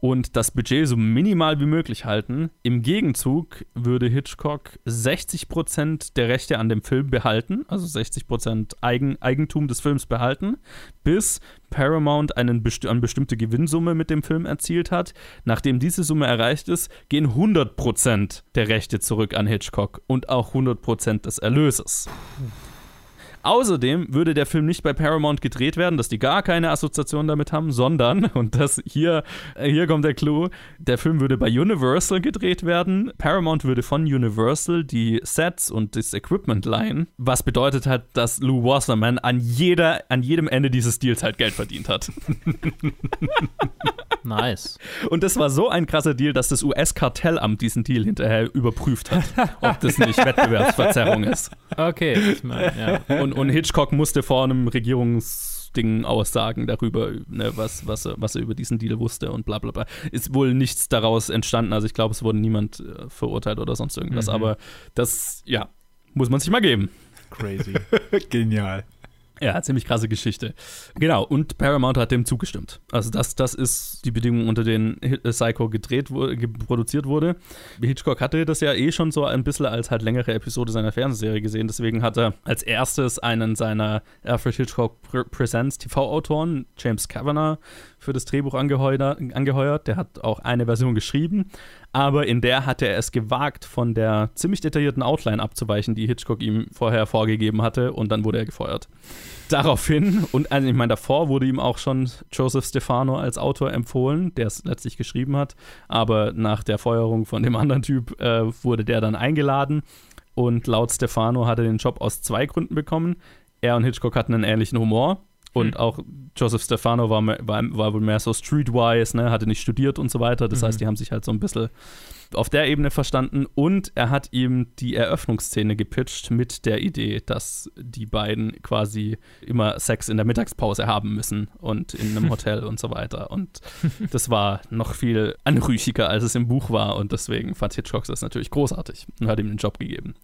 Und das Budget so minimal wie möglich halten. Im Gegenzug würde Hitchcock 60% der Rechte an dem Film behalten, also 60% Eigen, Eigentum des Films behalten, bis Paramount einen besti eine bestimmte Gewinnsumme mit dem Film erzielt hat. Nachdem diese Summe erreicht ist, gehen 100% der Rechte zurück an Hitchcock und auch 100% des Erlöses. Außerdem würde der Film nicht bei Paramount gedreht werden, dass die gar keine Assoziation damit haben, sondern, und das hier, hier kommt der Clou, der Film würde bei Universal gedreht werden. Paramount würde von Universal die Sets und das Equipment leihen, was bedeutet hat, dass Lou Wasserman an, jeder, an jedem Ende dieses Deals halt Geld verdient hat. Nice. Und das war so ein krasser Deal, dass das US-Kartellamt diesen Deal hinterher überprüft hat, ob das nicht Wettbewerbsverzerrung ist. Okay. Ich meine, ja. Und, und Hitchcock musste vor einem Regierungsding aussagen darüber, ne, was, was, er, was er über diesen Deal wusste und bla bla bla. Ist wohl nichts daraus entstanden. Also ich glaube, es wurde niemand äh, verurteilt oder sonst irgendwas. Mhm. Aber das, ja, muss man sich mal geben. Crazy. Genial. Ja, ziemlich krasse Geschichte. Genau, und Paramount hat dem zugestimmt. Also das, das ist die Bedingung, unter denen äh, Psycho gedreht wurde, produziert wurde. Hitchcock hatte das ja eh schon so ein bisschen als halt längere Episode seiner Fernsehserie gesehen. Deswegen hat er als erstes einen seiner Alfred Hitchcock Pre Presents TV-Autoren, James Kavanagh, für das Drehbuch angeheuert, angeheuert. Der hat auch eine Version geschrieben, aber in der hatte er es gewagt, von der ziemlich detaillierten Outline abzuweichen, die Hitchcock ihm vorher vorgegeben hatte, und dann wurde er gefeuert. Daraufhin, und also ich meine, davor wurde ihm auch schon Joseph Stefano als Autor empfohlen, der es letztlich geschrieben hat, aber nach der Feuerung von dem anderen Typ äh, wurde der dann eingeladen und laut Stefano hat er den Job aus zwei Gründen bekommen. Er und Hitchcock hatten einen ähnlichen Humor. Und auch Joseph Stefano war, war, war wohl mehr so streetwise, ne, hatte nicht studiert und so weiter. Das heißt, die haben sich halt so ein bisschen auf der Ebene verstanden. Und er hat ihm die Eröffnungsszene gepitcht mit der Idee, dass die beiden quasi immer Sex in der Mittagspause haben müssen und in einem Hotel und so weiter. Und das war noch viel anrüchiger, als es im Buch war. Und deswegen fand Hitchcock das natürlich großartig und hat ihm den Job gegeben.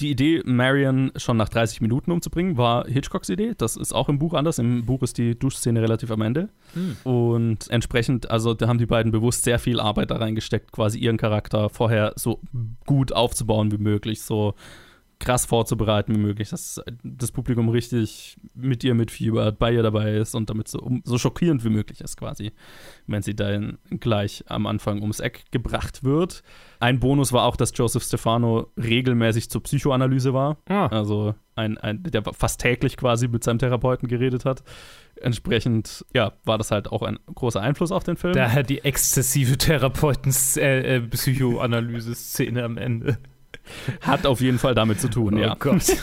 Die Idee, Marion schon nach 30 Minuten umzubringen, war Hitchcocks Idee. Das ist auch im Buch anders. Im Buch ist die Duschszene relativ am Ende. Und entsprechend, also da haben die beiden bewusst sehr viel Arbeit da reingesteckt, quasi ihren Charakter vorher so gut aufzubauen wie möglich, so krass vorzubereiten wie möglich, dass das Publikum richtig mit ihr mitfiebert, bei ihr dabei ist und damit so, um, so schockierend wie möglich ist quasi, wenn sie dann gleich am Anfang ums Eck gebracht wird. Ein Bonus war auch, dass Joseph Stefano regelmäßig zur Psychoanalyse war. Ah. Also ein, ein, der fast täglich quasi mit seinem Therapeuten geredet hat. Entsprechend, ja, war das halt auch ein großer Einfluss auf den Film. Daher die exzessive Therapeuten-Psychoanalyse-Szene am Ende. Hat auf jeden Fall damit zu tun, oh ja. Gott.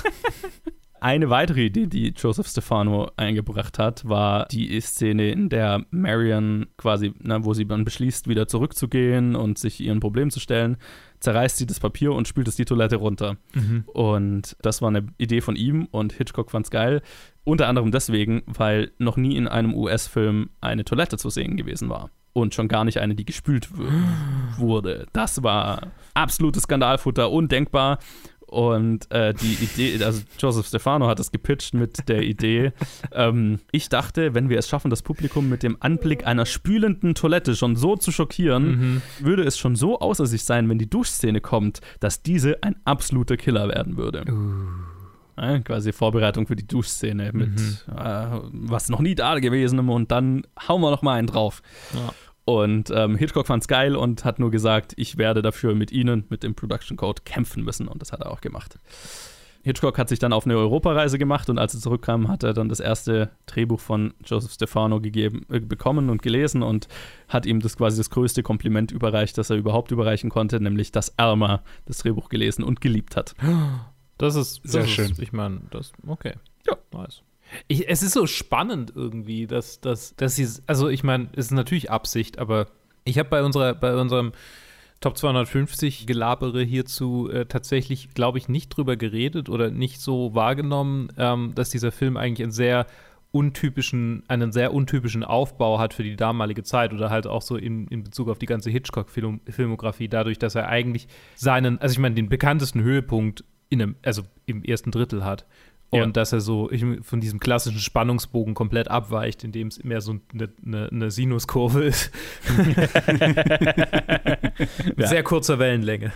Eine weitere Idee, die Joseph Stefano eingebracht hat, war die Szene, in der Marion quasi, na, wo sie dann beschließt, wieder zurückzugehen und sich ihren Problem zu stellen, zerreißt sie das Papier und spült es die Toilette runter. Mhm. Und das war eine Idee von ihm und Hitchcock fand's geil. Unter anderem deswegen, weil noch nie in einem US-Film eine Toilette zu sehen gewesen war. Und schon gar nicht eine, die gespült wurde. Das war absolutes Skandalfutter, undenkbar. Und äh, die Idee, also Joseph Stefano hat es gepitcht mit der Idee, ähm, ich dachte, wenn wir es schaffen, das Publikum mit dem Anblick einer spülenden Toilette schon so zu schockieren, würde es schon so außer sich sein, wenn die Duschszene kommt, dass diese ein absoluter Killer werden würde. Ja, quasi Vorbereitung für die Duschszene mit äh, was noch nie da gewesen und dann hauen wir noch mal einen drauf. Ja. Und ähm, Hitchcock fand's geil und hat nur gesagt, ich werde dafür mit Ihnen, mit dem Production Code, kämpfen müssen. Und das hat er auch gemacht. Hitchcock hat sich dann auf eine Europareise gemacht und als er zurückkam, hat er dann das erste Drehbuch von Joseph Stefano gegeben, äh, bekommen und gelesen und hat ihm das quasi das größte Kompliment überreicht, das er überhaupt überreichen konnte, nämlich dass Elmer das Drehbuch gelesen und geliebt hat. Das ist das Sehr ist, schön. Ich meine, das okay. Ja. nice. Ich, es ist so spannend irgendwie, dass, dass, dass sie, also ich meine, es ist natürlich Absicht, aber ich habe bei bei unserem Top 250 Gelabere hierzu äh, tatsächlich, glaube ich, nicht drüber geredet oder nicht so wahrgenommen, ähm, dass dieser Film eigentlich einen sehr untypischen, einen sehr untypischen Aufbau hat für die damalige Zeit oder halt auch so in, in Bezug auf die ganze Hitchcock-Filmografie, dadurch, dass er eigentlich seinen, also ich meine, den bekanntesten Höhepunkt in einem, also im ersten Drittel hat. Und Ja. dass er so von diesem klassischen Spannungsbogen komplett abweicht, indem es mehr so eine, eine, eine Sinuskurve ist. Ja. Sehr kurzer Wellenlänge.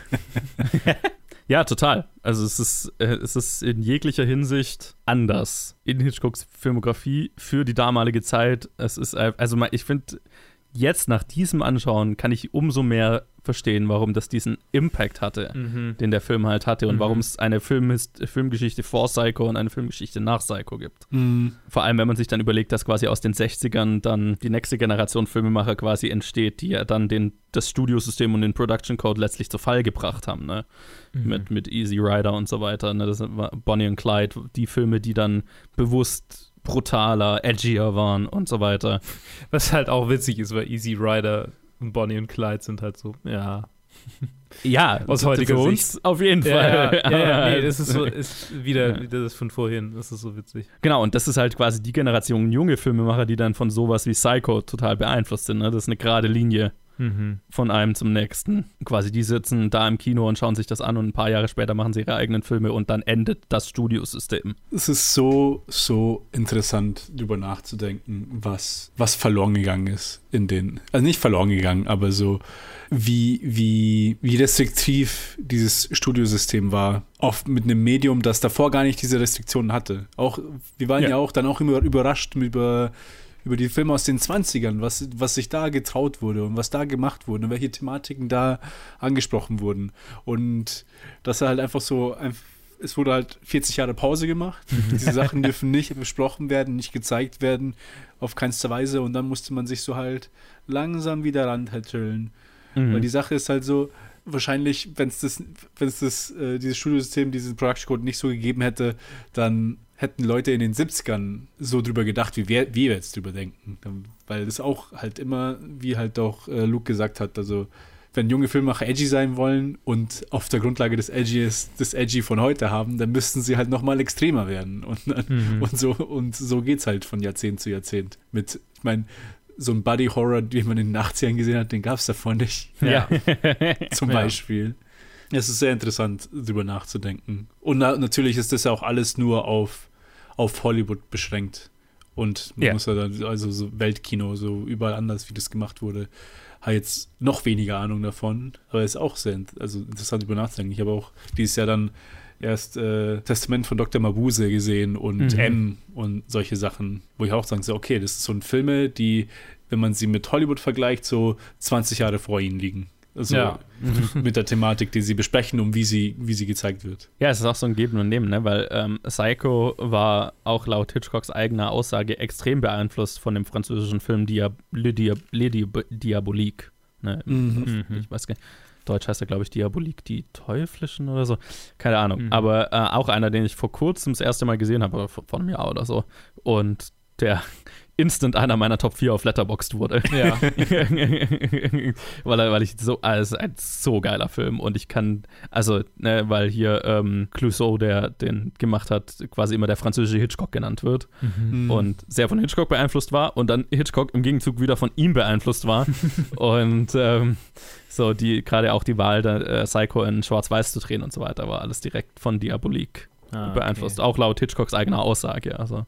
Ja, total. Also es ist, äh, es ist in jeglicher Hinsicht anders in Hitchcocks Filmografie für die damalige Zeit. Es ist, äh, also ich finde, jetzt nach diesem Anschauen kann ich umso mehr verstehen, warum das diesen Impact hatte, den der Film halt hatte und Mhm. warum es eine Filmhist Filmgeschichte vor Psycho und eine Filmgeschichte nach Psycho gibt. Vor allem, wenn man sich dann überlegt, dass quasi aus den 60ern dann die nächste Generation Filmemacher quasi entsteht, die ja dann den, das Studiosystem und den Production Code letztlich zu Fall gebracht haben, ne? Mit, mit Easy Rider und so weiter. Ne? Das war Bonnie und Clyde, die Filme, die dann bewusst brutaler, edgier waren und so weiter. Was halt auch witzig ist, weil Easy Rider und Bonnie und Clyde sind halt so, ja. Ja, Aus für heutiger uns auf jeden Ja, ja, Fall. ja, ja Aber- nee, das ist so, ist wieder, Ja. wieder das von vorhin. Das ist so witzig. Genau, und das ist halt quasi die Generation junge Filmemacher, die dann von sowas wie Psycho total beeinflusst sind. Ne? Das ist eine gerade Linie Mhm. von einem zum nächsten. Quasi die sitzen da im Kino und schauen sich das an und ein paar Jahre später machen sie ihre eigenen Filme und dann endet das Studiosystem. Es ist so, so interessant, drüber nachzudenken, was, was verloren gegangen ist in den, also nicht verloren gegangen, aber so, wie, wie, wie restriktiv dieses Studiosystem war. Oft mit einem Medium, das davor gar nicht diese Restriktionen hatte. Auch, wir waren ja, Ja. auch dann auch immer überrascht über, über die Filme aus den 20ern, was, was sich da getraut wurde und was da gemacht wurde und welche Thematiken da angesprochen wurden. Und dass er halt einfach so, es wurde halt 40 Jahre Pause gemacht. Diese Sachen dürfen nicht besprochen werden, nicht gezeigt werden, auf keinster Weise. Und dann musste man sich so halt langsam wieder ranhätscheln. Mhm. Weil die Sache ist halt so, wahrscheinlich, wenn es das, wenn es das, äh, dieses Studiosystem, diesen Production Code nicht so gegeben hätte, dann hätten Leute in den 70ern so drüber gedacht, wie wir, wir jetzt drüber denken. Weil das auch halt immer, wie halt auch äh, Luke gesagt hat, also wenn junge Filmemacher edgy sein wollen und auf der Grundlage des Edgys, des Edgy von heute haben, dann müssten sie halt nochmal extremer werden. Und, dann, Mhm. und so, und so geht's halt von Jahrzehnt zu Jahrzehnt. Mit, ich meine, so ein Buddy-Horror, den man in den 80ern gesehen hat, den gab es davor nicht. Ja. Zum Ja. Beispiel. Es ist sehr interessant, drüber nachzudenken. Und na, natürlich ist das ja auch alles nur auf, auf Hollywood beschränkt. Und man Ja. muss ja dann, also so Weltkino, so überall anders, wie das gemacht wurde, hat jetzt noch weniger Ahnung davon. Aber ist auch sehr also interessant, drüber nachzudenken. Ich habe auch dieses Jahr dann erst äh, Testament von Dr. Mabuse gesehen und Mhm. M und solche Sachen, wo ich auch sagen so, okay, das sind so Filme, die, wenn man sie mit Hollywood vergleicht, so 20 Jahre vor ihnen liegen. Also Ja. mit der Thematik, die sie besprechen und wie sie, wie sie gezeigt wird. Ja, es ist auch so ein Geben und Nehmen, ne? weil ähm, Psycho war auch laut Hitchcocks eigener Aussage extrem beeinflusst von dem französischen Film Dia Le, Dia Le Dia Diabolique. Ne? Mhm. Ich weiß gar nicht. Deutsch heißt er, glaube ich, Diabolik, die Teuflischen oder so. Keine Ahnung. Mhm. Aber äh, auch einer, den ich vor kurzem das erste Mal gesehen habe, vor, vor einem Jahr oder so. Und der instant einer meiner Top 4 auf Letterboxd wurde. Ja. weil, weil ich so, also ein so geiler Film und ich kann, also, ne, weil hier ähm, Clouseau, der den gemacht hat, quasi immer der französische Hitchcock genannt wird mhm. und sehr von Hitchcock beeinflusst war und dann Hitchcock im Gegenzug wieder von ihm beeinflusst war und ähm, so die, gerade auch die Wahl der äh, Psycho in Schwarz-Weiß zu drehen und so weiter, war alles direkt von Diabolik ah, beeinflusst, okay. auch laut Hitchcocks eigener Aussage, also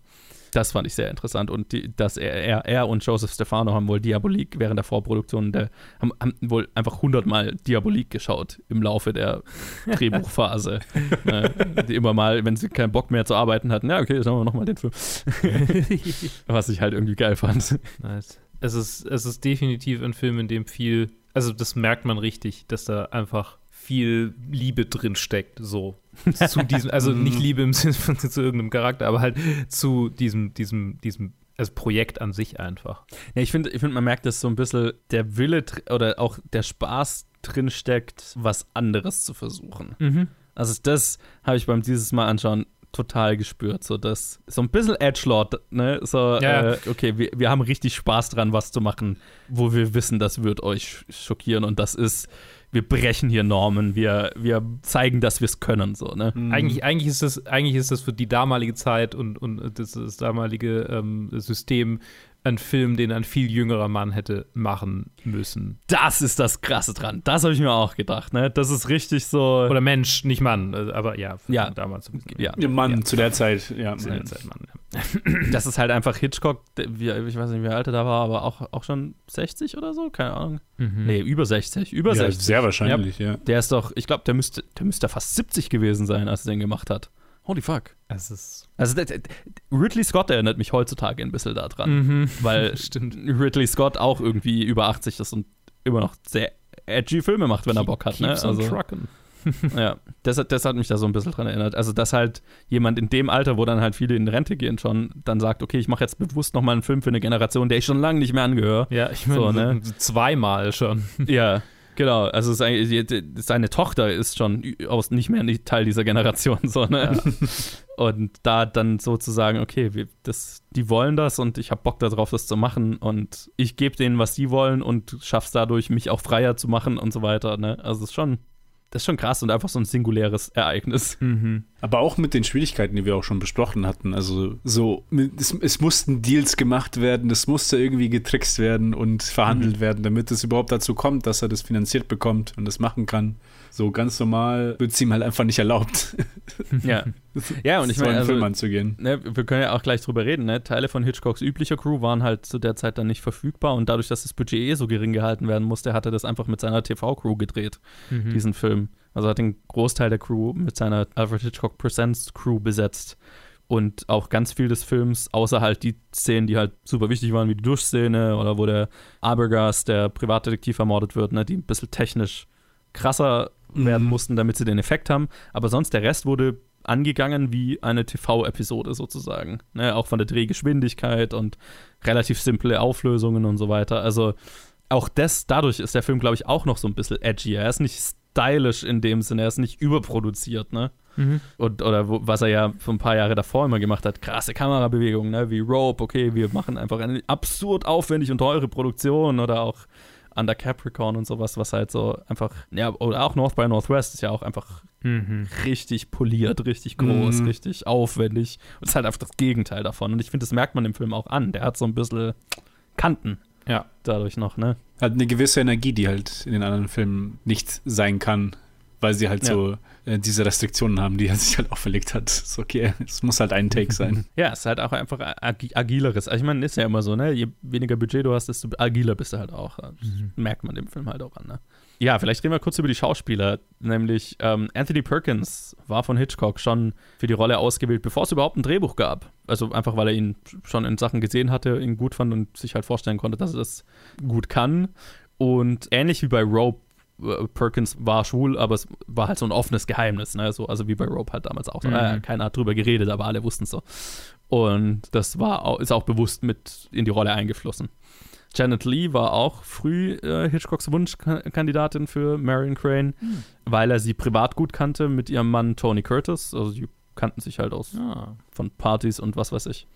das fand ich sehr interessant. Und die, dass er, er, er, und Joseph Stefano haben wohl Diabolik während der Vorproduktion, der, haben, haben wohl einfach hundertmal Diabolik geschaut im Laufe der Drehbuchphase. äh, die immer mal, wenn sie keinen Bock mehr zu arbeiten hatten, ja, okay, schauen wir nochmal den Film. Was ich halt irgendwie geil fand. Nice. Es ist, es ist definitiv ein Film, in dem viel, also das merkt man richtig, dass da einfach viel Liebe drin steckt, so zu diesem, also nicht Liebe im Sinne von zu irgendeinem Charakter, aber halt zu diesem, diesem, diesem also Projekt an sich einfach. Ja, ich finde, ich find, man merkt, dass so ein bisschen der Wille oder auch der Spaß drin steckt, was anderes zu versuchen. Mhm. Also das habe ich beim dieses Mal anschauen total gespürt, so das so ein bisschen Edgelord, ne, so ja. äh, okay, wir, wir haben richtig Spaß dran, was zu machen, wo wir wissen, das wird euch schockieren und das ist wir brechen hier Normen, wir, wir zeigen, dass wir es können. So, ne? Mhm. Eigentlich, eigentlich, ist das, eigentlich ist das für die damalige Zeit und, und das, das damalige ähm, System ein Film, den ein viel jüngerer Mann hätte machen müssen. Das ist das Krasse dran. Das habe ich mir auch gedacht. Ne? Das ist richtig so. Oder Mensch, nicht Mann, aber ja, ja. damals. Ja. Mann ja. zu der Zeit. Ja, zu der Zeit Mann. Ja. Das ist halt einfach Hitchcock, wie, ich weiß nicht, wie alt er da war, aber auch, auch schon 60 oder so, keine Ahnung. Mhm. Nee, über 60. Über ja, 60. Sehr wahrscheinlich, ja. Der ist doch, ich glaube, der müsste, der müsste fast 70 gewesen sein, als er den gemacht hat. Holy fuck. Es ist. Also, Ridley Scott erinnert mich heutzutage ein bisschen daran. Mhm. Weil. Ridley Scott auch irgendwie über 80 ist und immer noch sehr edgy Filme macht, wenn er Bock hat. Ne? Also, trucken. ja, das, das hat mich da so ein bisschen dran erinnert. Also, dass halt jemand in dem Alter, wo dann halt viele in Rente gehen, schon dann sagt, okay, ich mache jetzt bewusst nochmal einen Film für eine Generation, der ich schon lange nicht mehr angehöre. Ja, ich meine, so, ne? zweimal schon. Ja, Genau, also seine Tochter ist schon aus nicht mehr Teil dieser Generation, so, ne? Ja. Und da dann sozusagen, okay, wir, das, die wollen das und ich habe Bock darauf, das zu machen und ich gebe denen, was die wollen und schaff's dadurch, mich auch freier zu machen und so weiter, ne? Also es ist schon, das ist schon krass und einfach so ein singuläres Ereignis. Mhm. Aber auch mit den Schwierigkeiten, die wir auch schon besprochen hatten. Also so, es, es mussten Deals gemacht werden, es musste irgendwie getrickst werden und verhandelt mhm. werden, damit es überhaupt dazu kommt, dass er das finanziert bekommt und das machen kann. So ganz normal wird es ihm halt einfach nicht erlaubt. Ja. ja, und ich meine, also, Film anzugehen. Ne, wir können ja auch gleich drüber reden. Ne? Teile von Hitchcocks üblicher Crew waren halt zu der Zeit dann nicht verfügbar und dadurch, dass das Budget eh so gering gehalten werden musste, hat er das einfach mit seiner TV-Crew gedreht, mhm. diesen Film. Also hat den Großteil der Crew mit seiner Alfred Hitchcock Presents Crew besetzt und auch ganz viel des Films, außer halt die Szenen, die halt super wichtig waren, wie die Duschszene oder wo der Abergas, der Privatdetektiv, ermordet wird, ne, die ein bisschen technisch krasser mhm. werden mussten, damit sie den Effekt haben. Aber sonst der Rest wurde angegangen wie eine TV-Episode sozusagen. Ne? Auch von der Drehgeschwindigkeit und relativ simple Auflösungen und so weiter. Also auch das, dadurch ist der Film, glaube ich, auch noch so ein bisschen edgy. Er ist nicht stylisch in dem Sinne, er ist nicht überproduziert, ne? Mhm. Und, oder wo, was er ja vor ein paar Jahre davor immer gemacht hat, krasse Kamerabewegungen, ne? wie Rope, okay, wir machen einfach eine absurd aufwendig und teure Produktion oder auch Under Capricorn und sowas, was halt so einfach, ja, oder auch North by Northwest ist ja auch einfach mhm. richtig poliert, richtig groß, mhm. richtig aufwendig. Und ist halt einfach das Gegenteil davon. Und ich finde, das merkt man im Film auch an. Der hat so ein bisschen Kanten. Ja. Dadurch noch, ne? Hat eine gewisse Energie, die halt in den anderen Filmen nicht sein kann weil sie halt ja. so äh, diese Restriktionen haben, die er sich halt auferlegt hat. So, okay, es muss halt ein Take sein. Ja, es ist halt auch einfach ag agileres. Also ich meine, ist ja immer so, ne? Je weniger Budget du hast, desto agiler bist du halt auch. Mhm. Merkt man dem Film halt auch an, ne? Ja, vielleicht reden wir kurz über die Schauspieler. Nämlich ähm, Anthony Perkins war von Hitchcock schon für die Rolle ausgewählt, bevor es überhaupt ein Drehbuch gab. Also einfach, weil er ihn schon in Sachen gesehen hatte, ihn gut fand und sich halt vorstellen konnte, dass er das gut kann. Und ähnlich wie bei Rope äh, Perkins war schwul, aber es war halt so ein offenes Geheimnis, ne? so, also wie bei Rope halt damals auch. Mhm. Äh, keiner hat drüber geredet, aber alle wussten es so. Und das war ist auch bewusst mit in die Rolle eingeflossen. Janet Lee war auch früh äh, Hitchcocks Wunschkandidatin für Marion Crane, Hm. weil er sie privat gut kannte mit ihrem Mann Tony Curtis. Also die kannten sich halt aus Ah. von Partys und was weiß ich.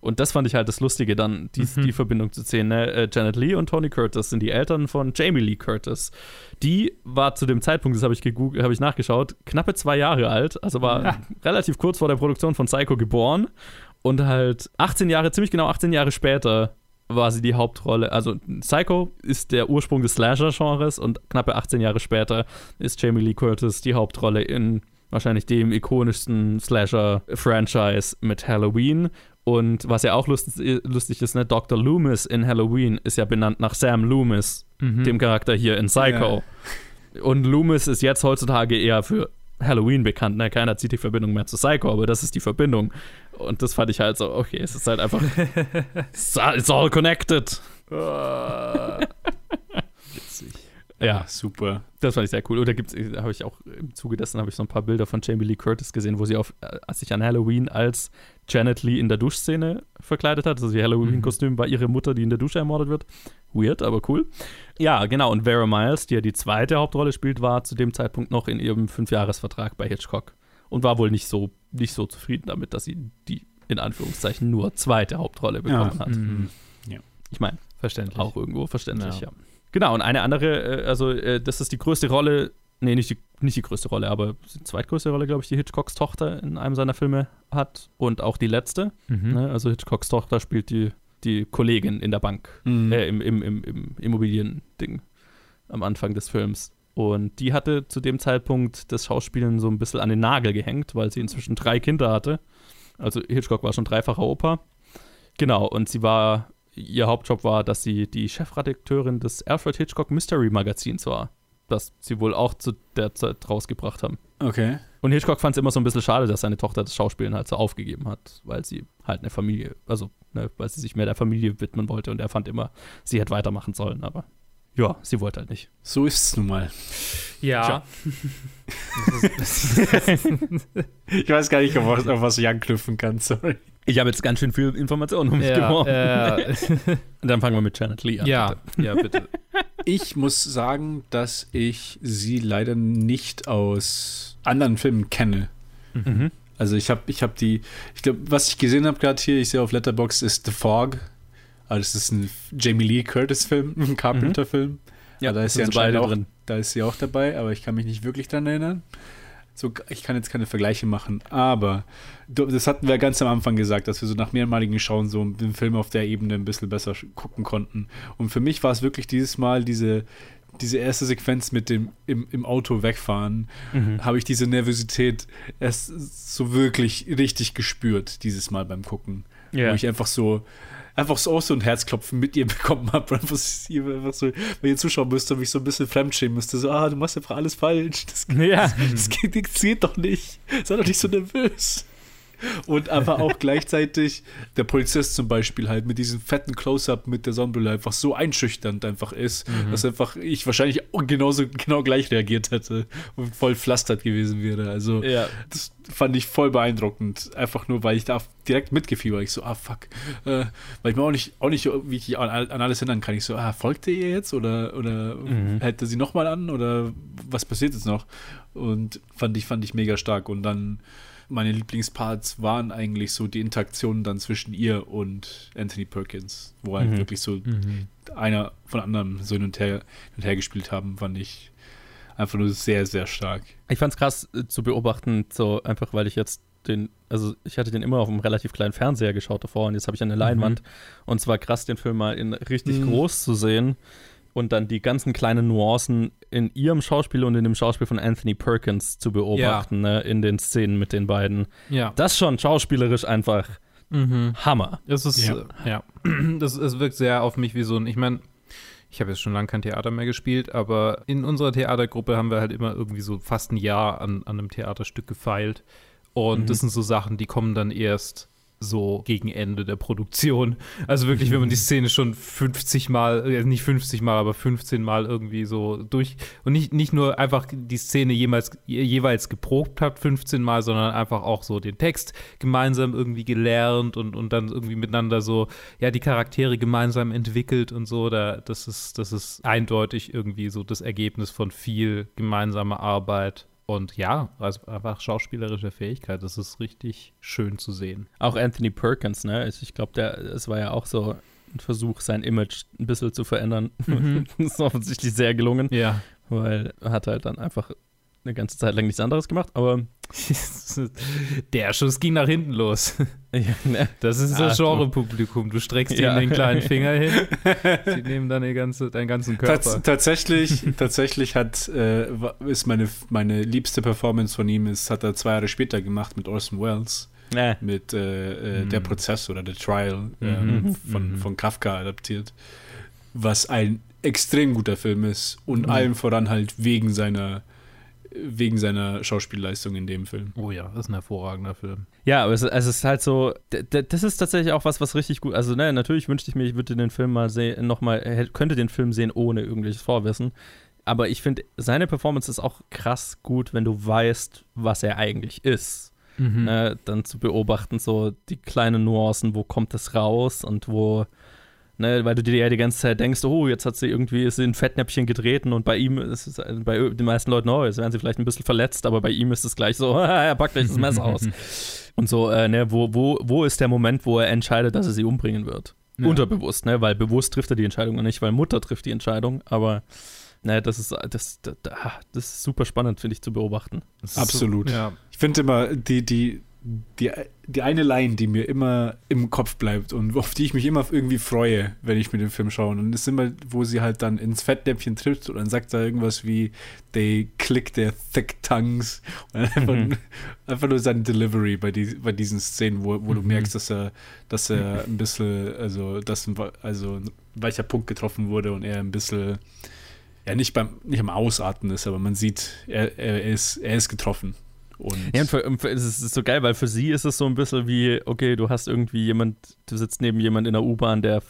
Und das fand ich halt das Lustige, dann die, Mhm. die Verbindung zu sehen. Ne? Äh, Janet Lee und Tony Curtis sind die Eltern von Jamie Lee Curtis. Die war zu dem Zeitpunkt, das habe ich habe ich nachgeschaut, knappe zwei Jahre alt, also war Ja. relativ kurz vor der Produktion von Psycho geboren. Und halt 18 Jahre, ziemlich genau 18 Jahre später war sie die Hauptrolle. Also Psycho ist der Ursprung des Slasher-Genres und knappe 18 Jahre später ist Jamie Lee Curtis die Hauptrolle in wahrscheinlich dem ikonischsten Slasher-Franchise mit Halloween. Und was ja auch lustig, lustig ist, ne, Dr. Loomis in Halloween ist ja benannt nach Sam Loomis, Mhm. dem Charakter hier in Psycho. Und Loomis ist jetzt heutzutage eher für Halloween bekannt. Ne? Keiner zieht die Verbindung mehr zu Psycho, aber das ist die Verbindung. Und das fand ich halt so, okay, es ist halt einfach. it's all- it's all connected. Ja, super. das fand ich sehr cool. Oder gibt's, habe ich auch im Zuge dessen habe ich so ein paar Bilder von Jamie Lee Curtis gesehen, wo sie auf, äh, sich an Halloween als Janet Lee in der Duschszene verkleidet hat. Also ihr Halloween-Kostüm war ihre Mutter, die in der Dusche ermordet wird. Weird, aber cool. Ja, genau. Und Vera Miles, die ja die zweite Hauptrolle spielt, war zu dem Zeitpunkt noch in ihrem Fünfjahresvertrag bei Hitchcock und war wohl nicht so, nicht so zufrieden damit, dass sie die in Anführungszeichen nur zweite Hauptrolle bekommen Ja. hat. Mhm. Ich meine, Verständlich. auch irgendwo verständlich, ja. Ja. Genau, und eine andere, äh, also äh, das ist die größte Rolle, nee, nicht die, nicht die größte Rolle, aber die zweitgrößte Rolle, glaube ich, die Hitchcocks Tochter in einem seiner Filme hat und auch die letzte. Mhm. Ne? Also Hitchcocks Tochter spielt die, die Kollegin in der Bank, Mhm. äh, im, im, im, im Immobiliending am Anfang des Films. Und die hatte zu dem Zeitpunkt das Schauspielen so ein bisschen an den Nagel gehängt, weil sie inzwischen drei Kinder hatte. Also Hitchcock war schon dreifacher Opa. Genau, und sie war, ihr Hauptjob war, dass sie die Chefredakteurin des Alfred Hitchcock Mystery Magazins war. Das sie wohl auch zu der Zeit rausgebracht haben. Okay. Und Hitchcock fand es immer so ein bisschen schade, dass seine Tochter das Schauspielen halt so aufgegeben hat, weil sie halt eine Familie, also ne, weil sie sich mehr der Familie widmen wollte und er fand immer, sie hätte weitermachen sollen, aber ja, sie wollte halt nicht. So ist es nun mal. Ja. Ich weiß gar nicht, auf was, auf was ich anknüpfen kann, sorry. Ich habe jetzt ganz schön viel Informationen um mich ja, geworfen. äh, Und dann fangen wir mit Janet Lee an. ja, bitte. ja, bitte. Ich muss sagen, dass ich sie leider nicht aus anderen Filmen kenne. Mhm. Also ich habe ich hab die, ich glaube, was ich gesehen habe gerade hier, ich sehe auf Letterbox ist The Fog. Also das ist ein Jamie Lee Curtis Film, ein Carpenter Film. Ja, da ist sie anscheinend auch, drin. Da ist sie auch dabei, aber ich kann mich nicht wirklich dran erinnern. So, ich kann jetzt keine Vergleiche machen, aber das hatten wir ganz am Anfang gesagt, dass wir so nach mehrmaligen Schauen so den Film auf der Ebene ein bisschen besser gucken konnten. Und für mich war es wirklich dieses Mal diese, diese erste Sequenz mit dem im, im Auto wegfahren, Mhm. habe ich diese Nervosität erst so wirklich richtig gespürt, dieses Mal beim Gucken. Ja. Wo ich einfach so, einfach so auch so ein Herzklopfen mit ihr bekommen habe. Einfach, so- einfach so, weil ihr zuschauen müsste und mich so ein bisschen fremdschämen müsste. So, ah, du machst einfach alles falsch. Das, Ja. das, geht, das geht doch nicht. Sei doch nicht so nervös. Und aber auch gleichzeitig der Polizist zum Beispiel halt mit diesem fetten Close-Up mit der Sonnenbrille einfach so einschüchternd einfach ist, dass einfach ich wahrscheinlich genauso genau gleich reagiert hätte und voll pflastert gewesen wäre. Also Ja. das fand ich voll beeindruckend. Einfach nur, weil ich da direkt mitgefiebert. Ich so, ah, fuck. Äh, weil ich mir auch nicht, auch nicht wie ich an, an alles erinnern kann. Ich so, ah, folgt ihr jetzt? Oder, oder Mhm. hält er sie nochmal an? Oder was passiert jetzt noch? Und fand ich, fand ich mega stark. Und dann meine Lieblingsparts waren eigentlich so die Interaktionen dann zwischen ihr und Anthony Perkins, wo halt Mhm. wirklich so einer von anderen so hin und her, hin und her gespielt haben, fand ich einfach nur sehr, sehr stark. Ich fand's krass äh, zu beobachten, so einfach weil ich jetzt den, also ich hatte den immer auf einem relativ kleinen Fernseher geschaut davor und jetzt habe ich eine Leinwand und es war krass, den Film mal in richtig Mhm. groß zu sehen und dann die ganzen kleinen Nuancen in ihrem Schauspiel und in dem Schauspiel von Anthony Perkins zu beobachten, ne, in den Szenen mit den beiden. Ja. Das ist schon schauspielerisch einfach Mhm. Hammer. Es ist, Ja. ja. Äh, ja. Das, es wirkt sehr auf mich wie so ein, ich meine, ich habe jetzt schon lange kein Theater mehr gespielt, aber in unserer Theatergruppe haben wir halt immer irgendwie so fast ein Jahr an, an einem Theaterstück gefeilt. Und Mhm. das sind so Sachen, die kommen dann erst so gegen Ende der Produktion. Also wirklich, wenn man die Szene schon 50 Mal, äh, nicht 50 Mal, aber 15 Mal irgendwie so durch und nicht, nicht nur einfach die Szene jemals, jeweils geprobt hat, 15 Mal, sondern einfach auch so den Text gemeinsam irgendwie gelernt und, und dann irgendwie miteinander so, ja, die Charaktere gemeinsam entwickelt und so. Da, das, ist, das ist eindeutig irgendwie so das Ergebnis von viel gemeinsamer Arbeit. Und ja, also einfach schauspielerische Fähigkeit, das ist richtig schön zu sehen. Auch Anthony Perkins, ne? Also ich glaube, es war ja auch so ein Versuch, sein Image ein bisschen zu verändern. Mhm. das ist offensichtlich sehr gelungen. Ja. Weil er hat halt dann einfach eine ganze Zeit lang nichts anderes gemacht, aber. Der Schuss ging nach hinten los. Ja, ne? Das ist das Genre-Publikum. Du streckst ja. ihnen den kleinen Finger hin, sie nehmen dann ganze, deinen ganzen Körper. Tats tatsächlich, tatsächlich hat, äh, ist meine, meine liebste Performance von ihm, ist, hat er zwei Jahre später gemacht mit Orson Welles. Äh. Mit äh, mhm. Der Prozess oder The Trial mhm. von, mhm. von Kafka adaptiert. Was ein extrem guter Film ist und mhm. allem voran halt wegen seiner wegen seiner Schauspielleistung in dem Film. Oh ja, das ist ein hervorragender Film. Ja, aber es, es ist halt so, das ist tatsächlich auch was, was richtig gut, also ne, natürlich wünschte ich mir, ich würde den Film mal sehen, nochmal, könnte den Film sehen ohne irgendwelches Vorwissen. Aber ich finde, seine Performance ist auch krass gut, wenn du weißt, was er eigentlich ist. Mhm. Ne, dann zu beobachten, so die kleinen Nuancen, wo kommt das raus und wo Ne, weil du dir ja die ganze Zeit denkst, oh, jetzt hat sie irgendwie ist sie ein Fettnäpfchen getreten und bei ihm ist es bei den meisten Leuten, oh, jetzt werden sie vielleicht ein bisschen verletzt, aber bei ihm ist es gleich so, er packt gleich das Messer aus. und so, äh, ne, wo, wo, wo ist der Moment, wo er entscheidet, dass er sie umbringen wird? Ja. Unterbewusst, ne, weil bewusst trifft er die Entscheidung und nicht, weil Mutter trifft die Entscheidung, aber ne, das ist, das, das, das ist super spannend, finde ich, zu beobachten. Absolut. So, ja. Ich finde immer, die, die, die, die eine Line, die mir immer im Kopf bleibt und auf die ich mich immer irgendwie freue, wenn ich mir den Film schaue. Und das ist immer, wo sie halt dann ins Fettnäpfchen trifft und dann sagt da irgendwas wie they click their thick tongues. Und einfach, mhm. einfach nur seine Delivery bei, die, bei diesen Szenen, wo, wo mhm. du merkst, dass er, dass er ein bisschen, also, dass ein, also ein weicher Punkt getroffen wurde und er ein bisschen ja nicht beim nicht am Ausatmen ist, aber man sieht, er, er, ist, er ist getroffen. Und ja, und für, es ist so geil, weil für sie ist es so ein bisschen wie, okay, du hast irgendwie jemand, du sitzt neben jemand in der U-Bahn, der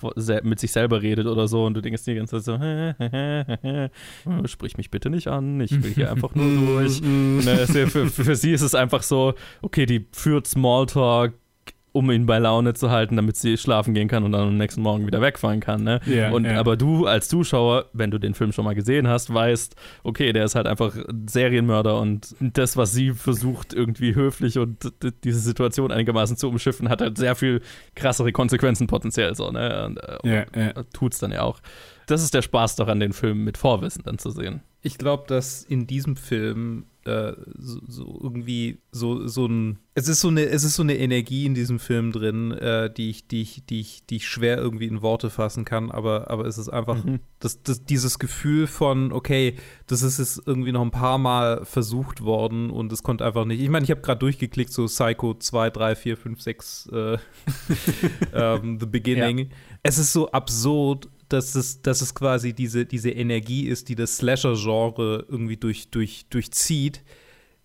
mit sich selber redet oder so und du denkst die ganze Zeit so, sprich mich bitte nicht an, ich will hier einfach nur durch. ne, für, für, für sie ist es einfach so, okay, die führt Smalltalk, um ihn bei Laune zu halten, damit sie schlafen gehen kann und dann am nächsten Morgen wieder wegfahren kann. Ne? Yeah, und, yeah. Aber du als Zuschauer, wenn du den Film schon mal gesehen hast, weißt, okay, der ist halt einfach Serienmörder und das, was sie versucht, irgendwie höflich und diese Situation einigermaßen zu umschiffen, hat halt sehr viel krassere Konsequenzen potenziell so. Ne? Und, yeah, yeah. tut's dann ja auch. Das ist der Spaß doch an den Filmen mit Vorwissen dann zu sehen. Ich glaube, dass in diesem Film äh, so, so, irgendwie so, so ein. Es ist so eine, es ist so eine Energie in diesem Film drin, äh, die, ich, die, ich, die, ich, die ich schwer irgendwie in Worte fassen kann, aber, aber es ist einfach mhm. das, das, dieses Gefühl von, okay, das ist jetzt irgendwie noch ein paar Mal versucht worden und es konnte einfach nicht. Ich meine, ich habe gerade durchgeklickt, so Psycho 2, 3, 4, 5, 6, äh, ähm, The Beginning. Ja. Es ist so absurd dass es, dass es quasi diese, diese Energie ist, die das Slasher-Genre irgendwie durch, durch, durchzieht,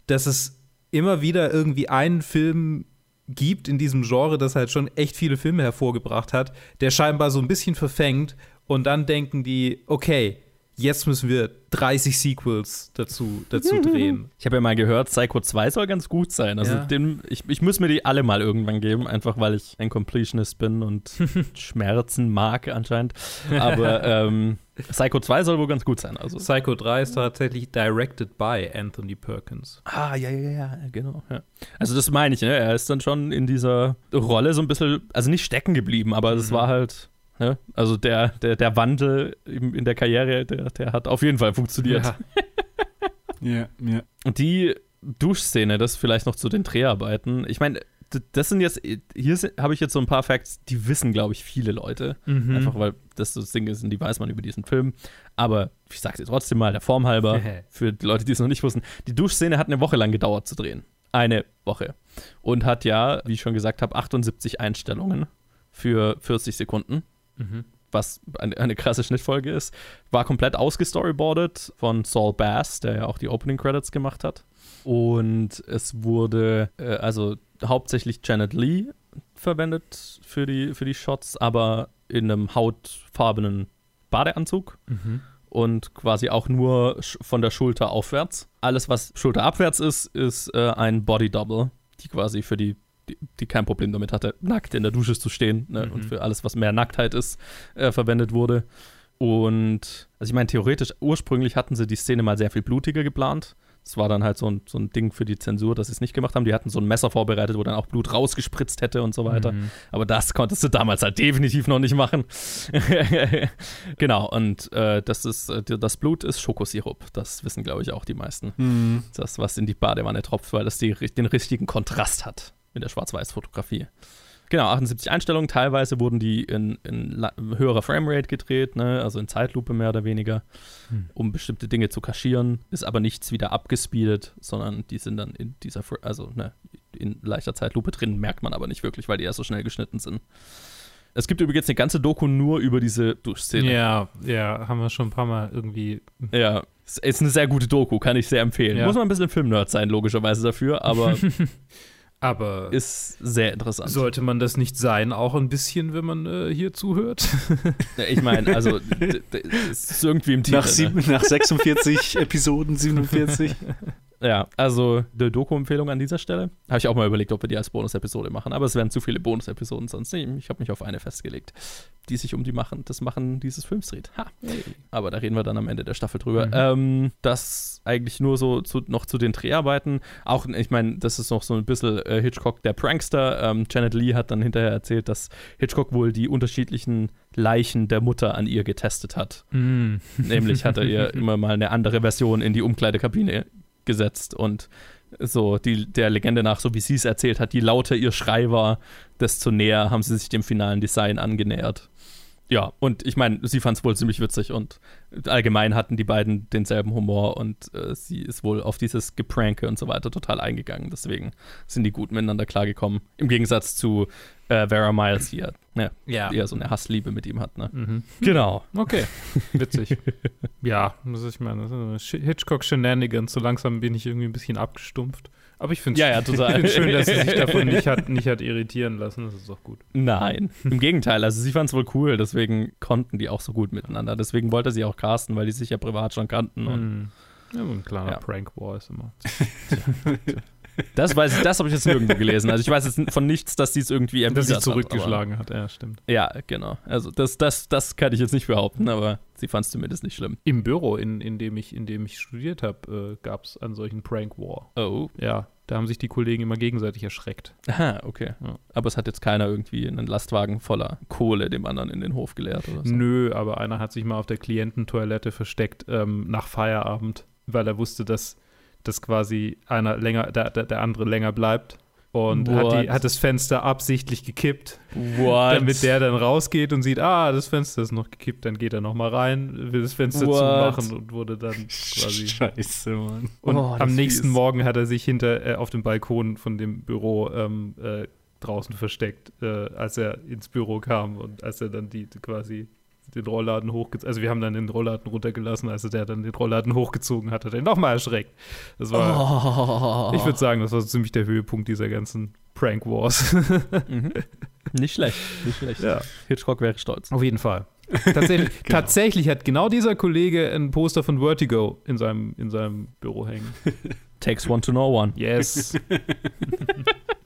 dass es immer wieder irgendwie einen Film gibt in diesem Genre, das halt schon echt viele Filme hervorgebracht hat, der scheinbar so ein bisschen verfängt und dann denken die, okay, jetzt müssen wir 30 Sequels dazu, dazu drehen. Ich habe ja mal gehört, Psycho 2 soll ganz gut sein. Also ja. den, ich, ich muss mir die alle mal irgendwann geben, einfach weil ich ein Completionist bin und Schmerzen mag anscheinend. Aber ähm, Psycho 2 soll wohl ganz gut sein. Also. Psycho 3 ist tatsächlich directed by Anthony Perkins. Ah, ja, ja, ja, genau. Ja. Also das meine ich, ne? er ist dann schon in dieser Rolle so ein bisschen, also nicht stecken geblieben, aber es mhm. war halt Ne? Also der, der, der Wandel in der Karriere, der, der hat auf jeden Fall funktioniert. Ja, ja. ja. Und die Duschszene, das vielleicht noch zu den Dreharbeiten. Ich meine, das sind jetzt, hier habe ich jetzt so ein paar Facts, die wissen, glaube ich, viele Leute. Mhm. Einfach weil das so Dinge sind, die weiß man über diesen Film. Aber ich sage es dir trotzdem mal, der Form halber, für die Leute, die es noch nicht wussten. Die Duschszene hat eine Woche lang gedauert zu drehen. Eine Woche. Und hat ja, wie ich schon gesagt habe, 78 Einstellungen für 40 Sekunden mhm. was eine, eine, krasse Schnittfolge ist. War komplett ausgestoryboardet von Saul Bass, der ja auch die Opening Credits gemacht hat. Und es wurde, äh, also hauptsächlich Janet Lee verwendet für die, für die Shots, aber in einem hautfarbenen Badeanzug Mhm. und quasi auch nur von der Schulter aufwärts. Alles, was schulterabwärts ist, ist äh, ein Body Double, die quasi für die, die, die kein Problem damit hatte, nackt in der Dusche zu stehen ne? Mhm. und für alles, was mehr Nacktheit ist, äh, verwendet wurde. Und also ich meine, theoretisch, ursprünglich hatten sie die Szene mal sehr viel blutiger geplant. Das war dann halt so ein, so ein Ding für die Zensur, dass sie es nicht gemacht haben. Die hatten so ein Messer vorbereitet, wo dann auch Blut rausgespritzt hätte und so weiter. Mhm. Aber das konntest du damals halt definitiv noch nicht machen. genau, und äh, das ist, äh, das Blut ist Schokosirup. Das wissen, glaube ich, auch die meisten. Mhm. Das, was in die Badewanne tropft, weil das die, den richtigen Kontrast hat mit der Schwarz-Weiß-Fotografie. Genau, 78 Einstellungen. Teilweise wurden die in, in höherer Framerate gedreht, ne? also in Zeitlupe mehr oder weniger, Hm. um bestimmte Dinge zu kaschieren. Ist aber nichts wieder abgespeedet, sondern die sind dann in dieser, also ne, in leichter Zeitlupe drin, merkt man aber nicht wirklich, weil die erst so schnell geschnitten sind. Es gibt übrigens eine ganze Doku nur über diese Duschszene. Ja, ja, haben wir schon ein paar Mal irgendwie. Ja, ist eine sehr gute Doku, kann ich sehr empfehlen. Ja. Muss man ein bisschen Filmnerd sein, logischerweise dafür, aber Aber ist sehr interessant. sollte man das nicht sein, auch ein bisschen, wenn man äh, hier zuhört? Ich meine, also ist irgendwie im Titel. Nach, sieben, nach 46 Episoden, 47. Ja, also eine Doku-Empfehlung an dieser Stelle. Habe ich auch mal überlegt, ob wir die als Bonus-Episode machen, aber es wären zu viele Bonus-Episoden sonst. Nee, ich habe mich auf eine festgelegt, die sich um die machen, das Machen dieses Films dreht. Ha. Aber da reden wir dann am Ende der Staffel drüber. Mhm. Ähm, das eigentlich nur so zu, noch zu den Dreharbeiten. Auch, ich meine, das ist noch so ein bisschen äh, Hitchcock der Prankster. Ähm, Janet Lee hat dann hinterher erzählt, dass Hitchcock wohl die unterschiedlichen Leichen der Mutter an ihr getestet hat. Mm. Nämlich hat er ihr immer mal eine andere Version in die Umkleidekabine gesetzt und so die, der Legende nach, so wie sie es erzählt hat, je lauter ihr Schrei war, desto näher haben sie sich dem finalen Design angenähert. Ja, und ich meine, sie fand es wohl ziemlich witzig und allgemein hatten die beiden denselben Humor und äh, sie ist wohl auf dieses Gepranke und so weiter total eingegangen. Deswegen sind die gut miteinander klargekommen. Im Gegensatz zu äh, Vera Miles hier, ne, Ja. die ja so eine Hassliebe mit ihm hat. Ne? Mhm. Genau. Okay, witzig. ja, das ist, ich meine, Hitchcock-Shenanigans. So langsam bin ich irgendwie ein bisschen abgestumpft. Aber ich finde Ja, ja, finde schön, dass sie sich davon nicht hat, nicht hat irritieren lassen. Das ist doch gut. Nein, im Gegenteil. Also sie fand es wohl cool, deswegen konnten die auch so gut miteinander. Deswegen wollte sie auch casten, weil die sich ja privat schon kannten. Und Mhm. Ja, so ein kleiner Ja. Prank-War ist immer. das weiß ich, das habe ich jetzt nirgendwo gelesen. Also ich weiß jetzt von nichts, dass sie es irgendwie Dass sie erwidert zurückgeschlagen hat, ja, stimmt. Hat, aber, ja, genau. Also das, das, das kann ich jetzt nicht behaupten, aber sie fand es zumindest nicht schlimm. Im Büro, in, in, dem, ich, in dem ich studiert habe, äh, gab es einen solchen Prank-War. Oh. Ja, da haben sich die Kollegen immer gegenseitig erschreckt. Aha, okay. Ja. Aber es hat jetzt keiner irgendwie einen Lastwagen voller Kohle dem anderen in den Hof geleert oder so. Nö, aber einer hat sich mal auf der Kliententoilette versteckt ähm, nach Feierabend, weil er wusste, dass, dass quasi einer länger, der, der, der andere länger bleibt. Und hat, die, hat das Fenster absichtlich gekippt, What? damit der dann rausgeht und sieht, ah, das Fenster ist noch gekippt, dann geht er noch mal rein, will das Fenster What? zumachen und wurde dann quasi Scheiße, Mann. Und Oh, am ist nächsten fies. Morgen hat er sich hinter äh, auf dem Balkon von dem Büro ähm, äh, draußen versteckt, äh, als er ins Büro kam und als er dann die quasi den Rollladen hochgezogen, also wir haben dann den Rollladen runtergelassen, als er der dann den Rollladen hochgezogen hat, hat er ihn nochmal erschreckt. Das war, Oh. ich würde sagen, das war so ziemlich der Höhepunkt dieser ganzen Prank Wars. Mhm. Nicht schlecht, nicht schlecht. ja, Hitchcock wäre stolz. auf jeden Fall. Tatsächlich, tatsächlich hat genau dieser Kollege ein Poster von Vertigo in seinem, in seinem Büro hängen. Takes one to know one. Yes.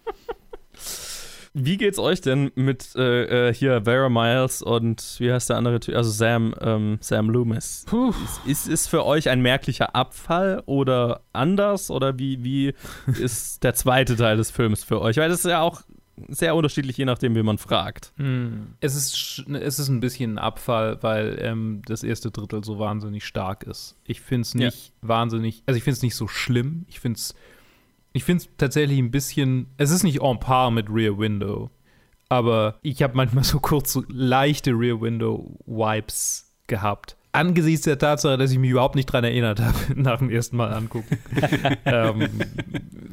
Wie geht's euch denn mit äh, äh, hier Vera Miles und wie heißt der andere Typ? Also Sam, ähm, Sam Loomis. Puh. Ist, ist für euch ein merklicher Abfall oder anders? Oder wie, wie ist der zweite Teil des Films für euch? Weil das ist ja auch sehr unterschiedlich, je nachdem, wie man fragt. Hm. Es ist, sch- es ist ein bisschen ein Abfall, weil ähm, das erste Drittel so wahnsinnig stark ist. Ich finde es Ja. nicht wahnsinnig, also ich finde es nicht so schlimm. Ich finde es ich find's tatsächlich ein bisschen, es ist nicht en par mit Rear Window, aber ich habe manchmal so kurz so leichte Rear Window Vibes gehabt. Angesichts der Tatsache, dass ich mich überhaupt nicht dran erinnert habe, nach dem ersten Mal angucken. ähm,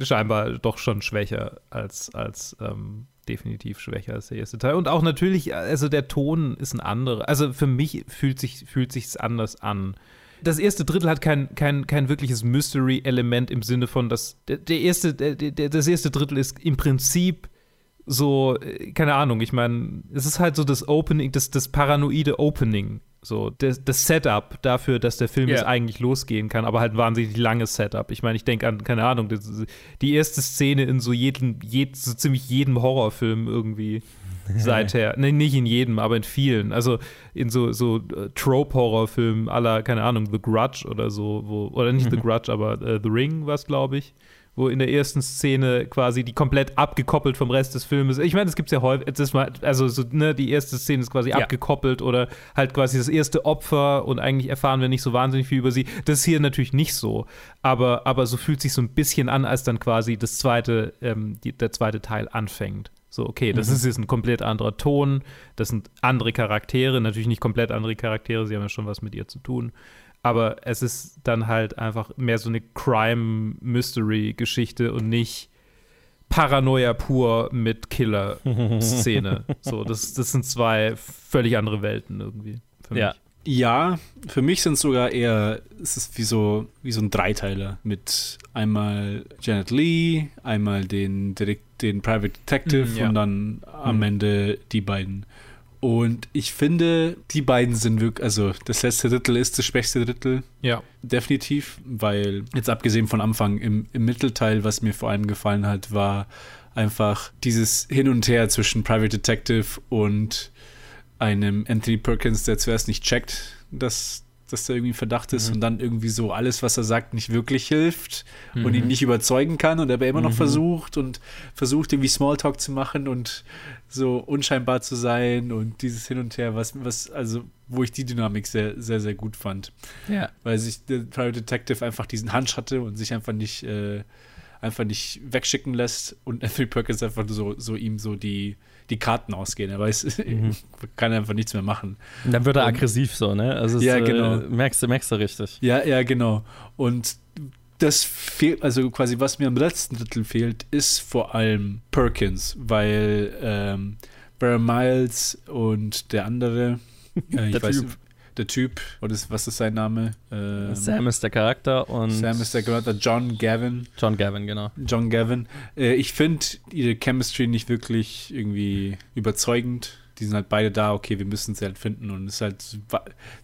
scheinbar doch schon schwächer als, als ähm, definitiv schwächer als der erste Teil. Und auch natürlich, also der Ton ist ein anderer. Also für mich fühlt sich fühlt sich's anders an. Das erste Drittel hat kein, kein, kein wirkliches Mystery-Element im Sinne von, dass der, der erste, der, der, das erste Drittel ist im Prinzip so, äh, keine Ahnung, ich meine, es ist halt so das Opening, das, das paranoide Opening. So, das, das Setup dafür, dass der Film Ja. jetzt eigentlich losgehen kann, aber halt ein wahnsinnig langes Setup. Ich meine, ich denke an, keine Ahnung, das, die erste Szene in so jedem, jed, so ziemlich jedem Horrorfilm irgendwie seither. nee, nicht in jedem, aber in vielen. Also in so, so äh, Trope-Horrorfilmen aller, keine Ahnung, The Grudge oder so, wo, oder nicht The Grudge, aber äh, The Ring war es, glaube ich wo in der ersten Szene quasi die komplett abgekoppelt vom Rest des Filmes. Ich meine, es gibt ja häufig, es ist mal, also so, ne, die erste Szene ist quasi Ja. abgekoppelt oder halt quasi das erste Opfer und eigentlich erfahren wir nicht so wahnsinnig viel über sie. Das ist hier natürlich nicht so, aber, aber so fühlt sich so ein bisschen an, als dann quasi das zweite, ähm, die, der zweite Teil anfängt. So, okay, das ist jetzt ein komplett anderer Ton, das sind andere Charaktere, natürlich nicht komplett andere Charaktere, sie haben ja schon was mit ihr zu tun. Aber es ist dann halt einfach mehr so eine Crime-Mystery-Geschichte und nicht Paranoia pur mit Killer-Szene. so, das, das sind zwei völlig andere Welten irgendwie. Für mich. Ja, für mich sind es sogar eher, es ist wie so, wie so ein Dreiteiler mit einmal Janet Lee, einmal den, den Private Detective Mhm, ja. und dann am Mhm. Ende die beiden. Und ich finde, die beiden sind wirklich, also das letzte Drittel ist das schwächste Drittel, Ja. definitiv, weil jetzt abgesehen von Anfang im, im Mittelteil, was mir vor allem gefallen hat, war einfach dieses Hin und Her zwischen Private Detective und einem Anthony Perkins, der zuerst nicht checkt, dass, dass da irgendwie ein Verdacht ist und dann irgendwie so alles, was er sagt, nicht wirklich hilft und ihn nicht überzeugen kann und er aber immer noch versucht und versucht irgendwie Smalltalk zu machen und so unscheinbar zu sein und dieses Hin und Her, was, was, also wo ich die Dynamik sehr, sehr, sehr gut fand. Ja. weil sich der Private Detective einfach diesen Hunch hatte und sich einfach nicht, äh, einfach nicht wegschicken lässt und Anthony Perkins einfach so, so ihm so die, die Karten ausgehen. Er weiß, kann einfach nichts mehr machen. Und dann wird er Und- aggressiv so, ne? Also Ja, genau. Äh, merkst, du, merkst du richtig. Ja, ja, genau. Und das fehlt, also quasi was mir am letzten Drittel fehlt, ist vor allem Perkins, weil ähm, Barry Miles und der andere, äh, ich Der weiß, Typ. Der Typ, oder was ist sein Name? Ähm, Sam ist der Charakter und Sam ist der Charakter, John Gavin. John Gavin, genau. John Gavin. Äh, ich finde ihre Chemistry nicht wirklich irgendwie überzeugend. Die sind halt beide da, okay, wir müssen sie halt finden. Und es ist halt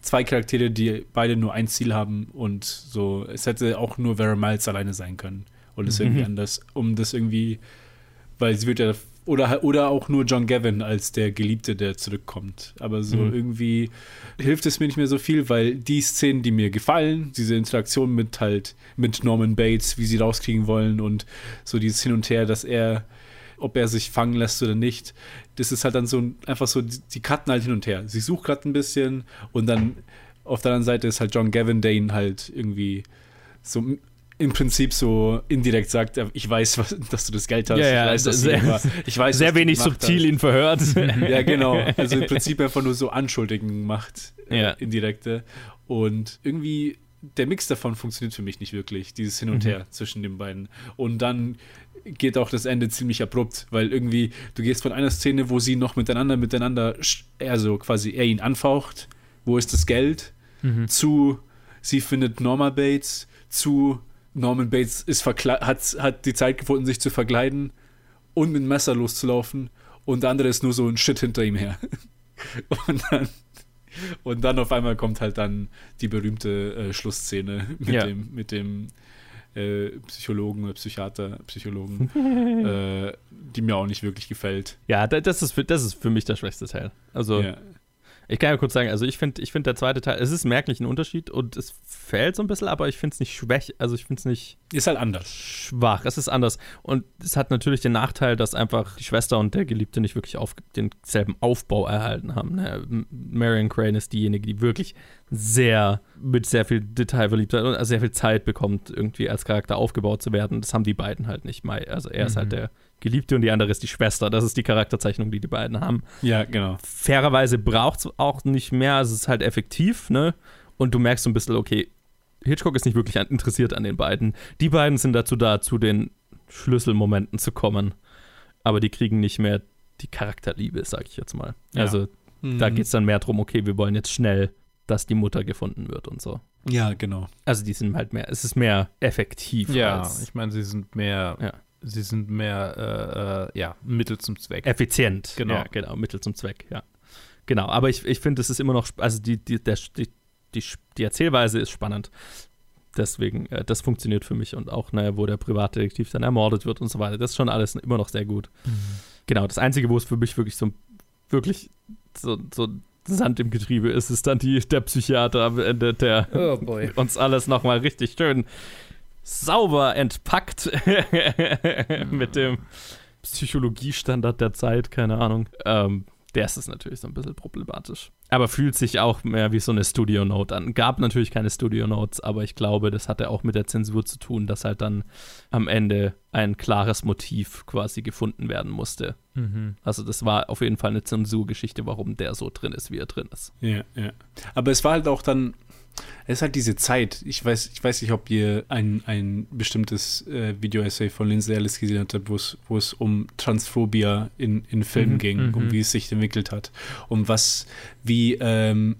zwei Charaktere, die beide nur ein Ziel haben und so, es hätte auch nur Vera Miles alleine sein können. Und es irgendwie anders, um das irgendwie, weil sie wird ja, oder, oder auch nur John Gavin als der Geliebte, der zurückkommt. Aber so Mhm. irgendwie hilft es mir nicht mehr so viel, weil die Szenen, die mir gefallen, diese Interaktion mit halt, mit Norman Bates, wie sie rauskriegen wollen und so dieses Hin und Her, dass er, ob er sich fangen lässt oder nicht, das ist halt dann so ein- einfach so, die, die cutten halt hin und her. Sie sucht gerade ein bisschen und dann auf der anderen Seite ist halt John Gavin, der ihn halt irgendwie so im Prinzip so indirekt sagt, ich weiß, was, dass du das Geld hast. Ja, ja, ich weiß, dass sehr- immer, ich weiß, Sehr wenig subtil hast. ihn verhört. Ja, genau. Also im Prinzip einfach nur so Anschuldigungen macht, äh, Ja. indirekte. Und irgendwie, der Mix davon funktioniert für mich nicht wirklich, dieses Hin und Mhm. Her zwischen den beiden. Und dann geht auch das Ende ziemlich abrupt, weil irgendwie, du gehst von einer Szene, wo sie noch miteinander, miteinander, also quasi er ihn anfaucht, wo ist das Geld, zu sie findet Norma Bates, zu Norman Bates ist hat, hat die Zeit gefunden, sich zu verkleiden und mit dem Messer loszulaufen und der andere ist nur so ein Shit hinter ihm her. Und dann, und dann auf einmal kommt halt dann die berühmte äh, Schlussszene mit Ja. dem, mit dem äh, Psychologen oder Psychiater, Psychologen, äh, die mir auch nicht wirklich gefällt. Ja, da- das ist, für, das ist für mich der schwächste Teil. Also, Ja. Ich kann ja kurz sagen, also ich finde ich find der zweite Teil, es ist merklich ein Unterschied und es fällt so ein bisschen, aber ich finde es nicht schwäch, also ich finde es nicht Ist halt anders. schwach. Es ist anders. Und es hat natürlich den Nachteil, dass einfach die Schwester und der Geliebte nicht wirklich auf, denselben Aufbau erhalten haben. Ne? Marion Crane ist diejenige, die wirklich sehr, mit sehr viel Detailverliebtheit und sehr viel Zeit bekommt, irgendwie als Charakter aufgebaut zu werden. Das haben die beiden halt nicht. Also er ist halt der Geliebte und die andere ist die Schwester. Das ist die Charakterzeichnung, die die beiden haben Ja, genau. fairerweise braucht es auch nicht mehr, es ist halt effektiv, ne? Und du merkst so ein bisschen, okay, Hitchcock ist nicht wirklich interessiert an den beiden. Die beiden sind dazu da, zu den Schlüsselmomenten zu kommen. Aber die kriegen nicht mehr die Charakterliebe, sag ich jetzt mal. Ja. Also da geht es dann mehr darum, okay, wir wollen jetzt schnell, dass die Mutter gefunden wird und so. Ja, genau. Also die sind halt mehr, es ist mehr effektiv. Ja, ich meine, sie sind mehr Ja. Sie sind mehr, äh, äh, ja, Mittel zum Zweck. Effizient. Genau. Ja, genau, Mittel zum Zweck, ja. Genau, aber ich, ich finde, es ist immer noch, also die, die, der, die, die, die Erzählweise ist spannend. Deswegen, äh, das funktioniert für mich und auch, ne, wo der Privatdetektiv dann ermordet wird und so weiter. Das ist schon alles immer noch sehr gut. Genau, das Einzige, wo es für mich wirklich so wirklich so, so Sand im Getriebe ist, ist dann die, der Psychiater am Ende, der Oh uns alles nochmal richtig schön sauber entpackt mit dem Psychologiestandard der Zeit, keine Ahnung. Ähm, der ist es natürlich so ein bisschen problematisch. Aber fühlt sich auch mehr wie so eine Studio-Note an. Gab natürlich keine Studio-Notes, aber ich glaube, das hatte auch mit der Zensur zu tun, dass halt dann am Ende ein klares Motiv quasi gefunden werden musste. Mhm. Also das war auf jeden Fall eine Zensurgeschichte, warum der so drin ist, wie er drin ist. Ja, ja. Aber es war halt auch dann, es ist halt diese Zeit. Ich weiß, ich weiß nicht, ob ihr ein, ein bestimmtes äh, Video-Essay von Lindsay Ellis gesehen habt, wo es, wo es um Transphobia in, in Filmen Mhm, ging, mhm. um wie es sich entwickelt hat. Um was, wie ähm,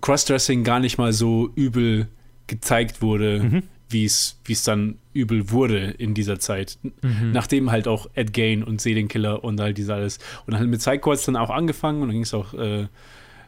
Crossdressing gar nicht mal so übel gezeigt wurde, Mhm. wie es dann übel wurde in dieser Zeit. Mhm. Nachdem halt auch Ed Gain und Serienkiller und all dieses alles. Und halt mit Psycho hat es dann auch angefangen und dann ging es auch äh,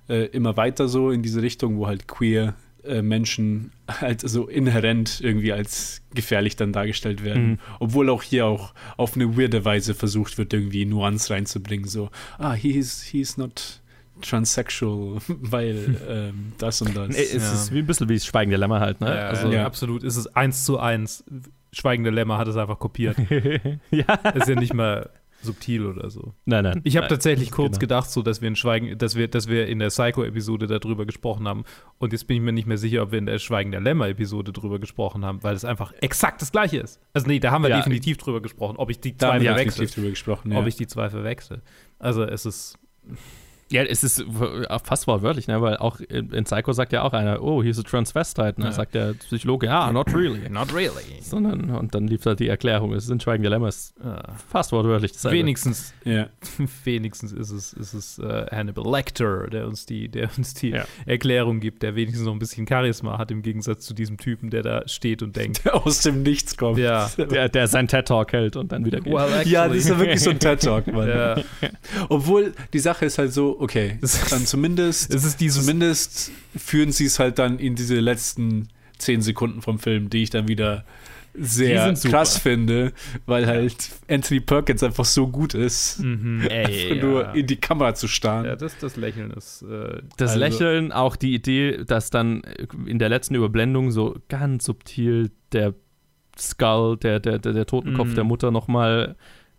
äh, immer weiter so in diese Richtung, wo halt queer Menschen halt so inhärent irgendwie als gefährlich dann dargestellt werden. Mhm. Obwohl auch hier auch auf eine weirde Weise versucht wird, irgendwie Nuance reinzubringen. So, ah, he's, he's not transsexual, weil ähm, das und das. Nee, es Ja. ist wie ein bisschen wie das Schweigende Lämmer halt, ne? Ja, also, ja. ja. absolut. Es ist eins zu eins. Schweigende Lämmer hat es einfach kopiert. ja. ist ja nicht mal subtil oder so. Nein, nein. Ich habe tatsächlich kurz genau. gedacht, so dass wir in Schweigen, dass wir, dass wir in der Psycho-Episode darüber gesprochen haben. Und jetzt bin ich mir nicht mehr sicher, ob wir in der Schweigen der Lämmer-Episode drüber gesprochen haben, weil es einfach exakt das gleiche ist. Also nee, da haben wir Ja. definitiv drüber gesprochen, ob ich die zwei verwechsel. definitiv drüber gesprochen. Ja. Ob ich die zwei verwechsel. Also es ist. Ja, es ist w- fast wortwörtlich, ne? Weil auch in in Psycho sagt ja auch einer, oh, he's a transvestite. Ne? Ja. Sagt der Psychologe, ja, not really. Not really. Sondern, und dann lief da die Erklärung, es sind Schweigende Lämmer, ist Ah. fast wortwörtlich dasselbe. Wenigstens, ja. wenigstens ist es, ist es äh, Hannibal Lecter, der uns die, der uns die Ja. Erklärung gibt, der wenigstens noch ein bisschen Charisma hat im Gegensatz zu diesem Typen, der da steht und denkt. Der aus dem Nichts kommt. Ja. Der, der sein TED-Talk hält und dann wieder geht. Well, Ja, das ist ja wirklich so ein TED-Talk, Mann. Ja, Obwohl, die Sache ist halt so, okay, Es- dann zumindest, es ist dieses zumindest führen sie es halt dann in diese letzten zehn Sekunden vom Film, die ich dann wieder sehr krass finde, weil halt Anthony Perkins einfach so gut ist, Mhm. Ey, einfach nur in die Kamera zu starren. Ja, das, das Lächeln ist. Äh, Das Also- Lächeln, auch die Idee, dass dann in der letzten Überblendung so ganz subtil der Skull, der, der, der, der Totenkopf Mhm. der Mutter nochmal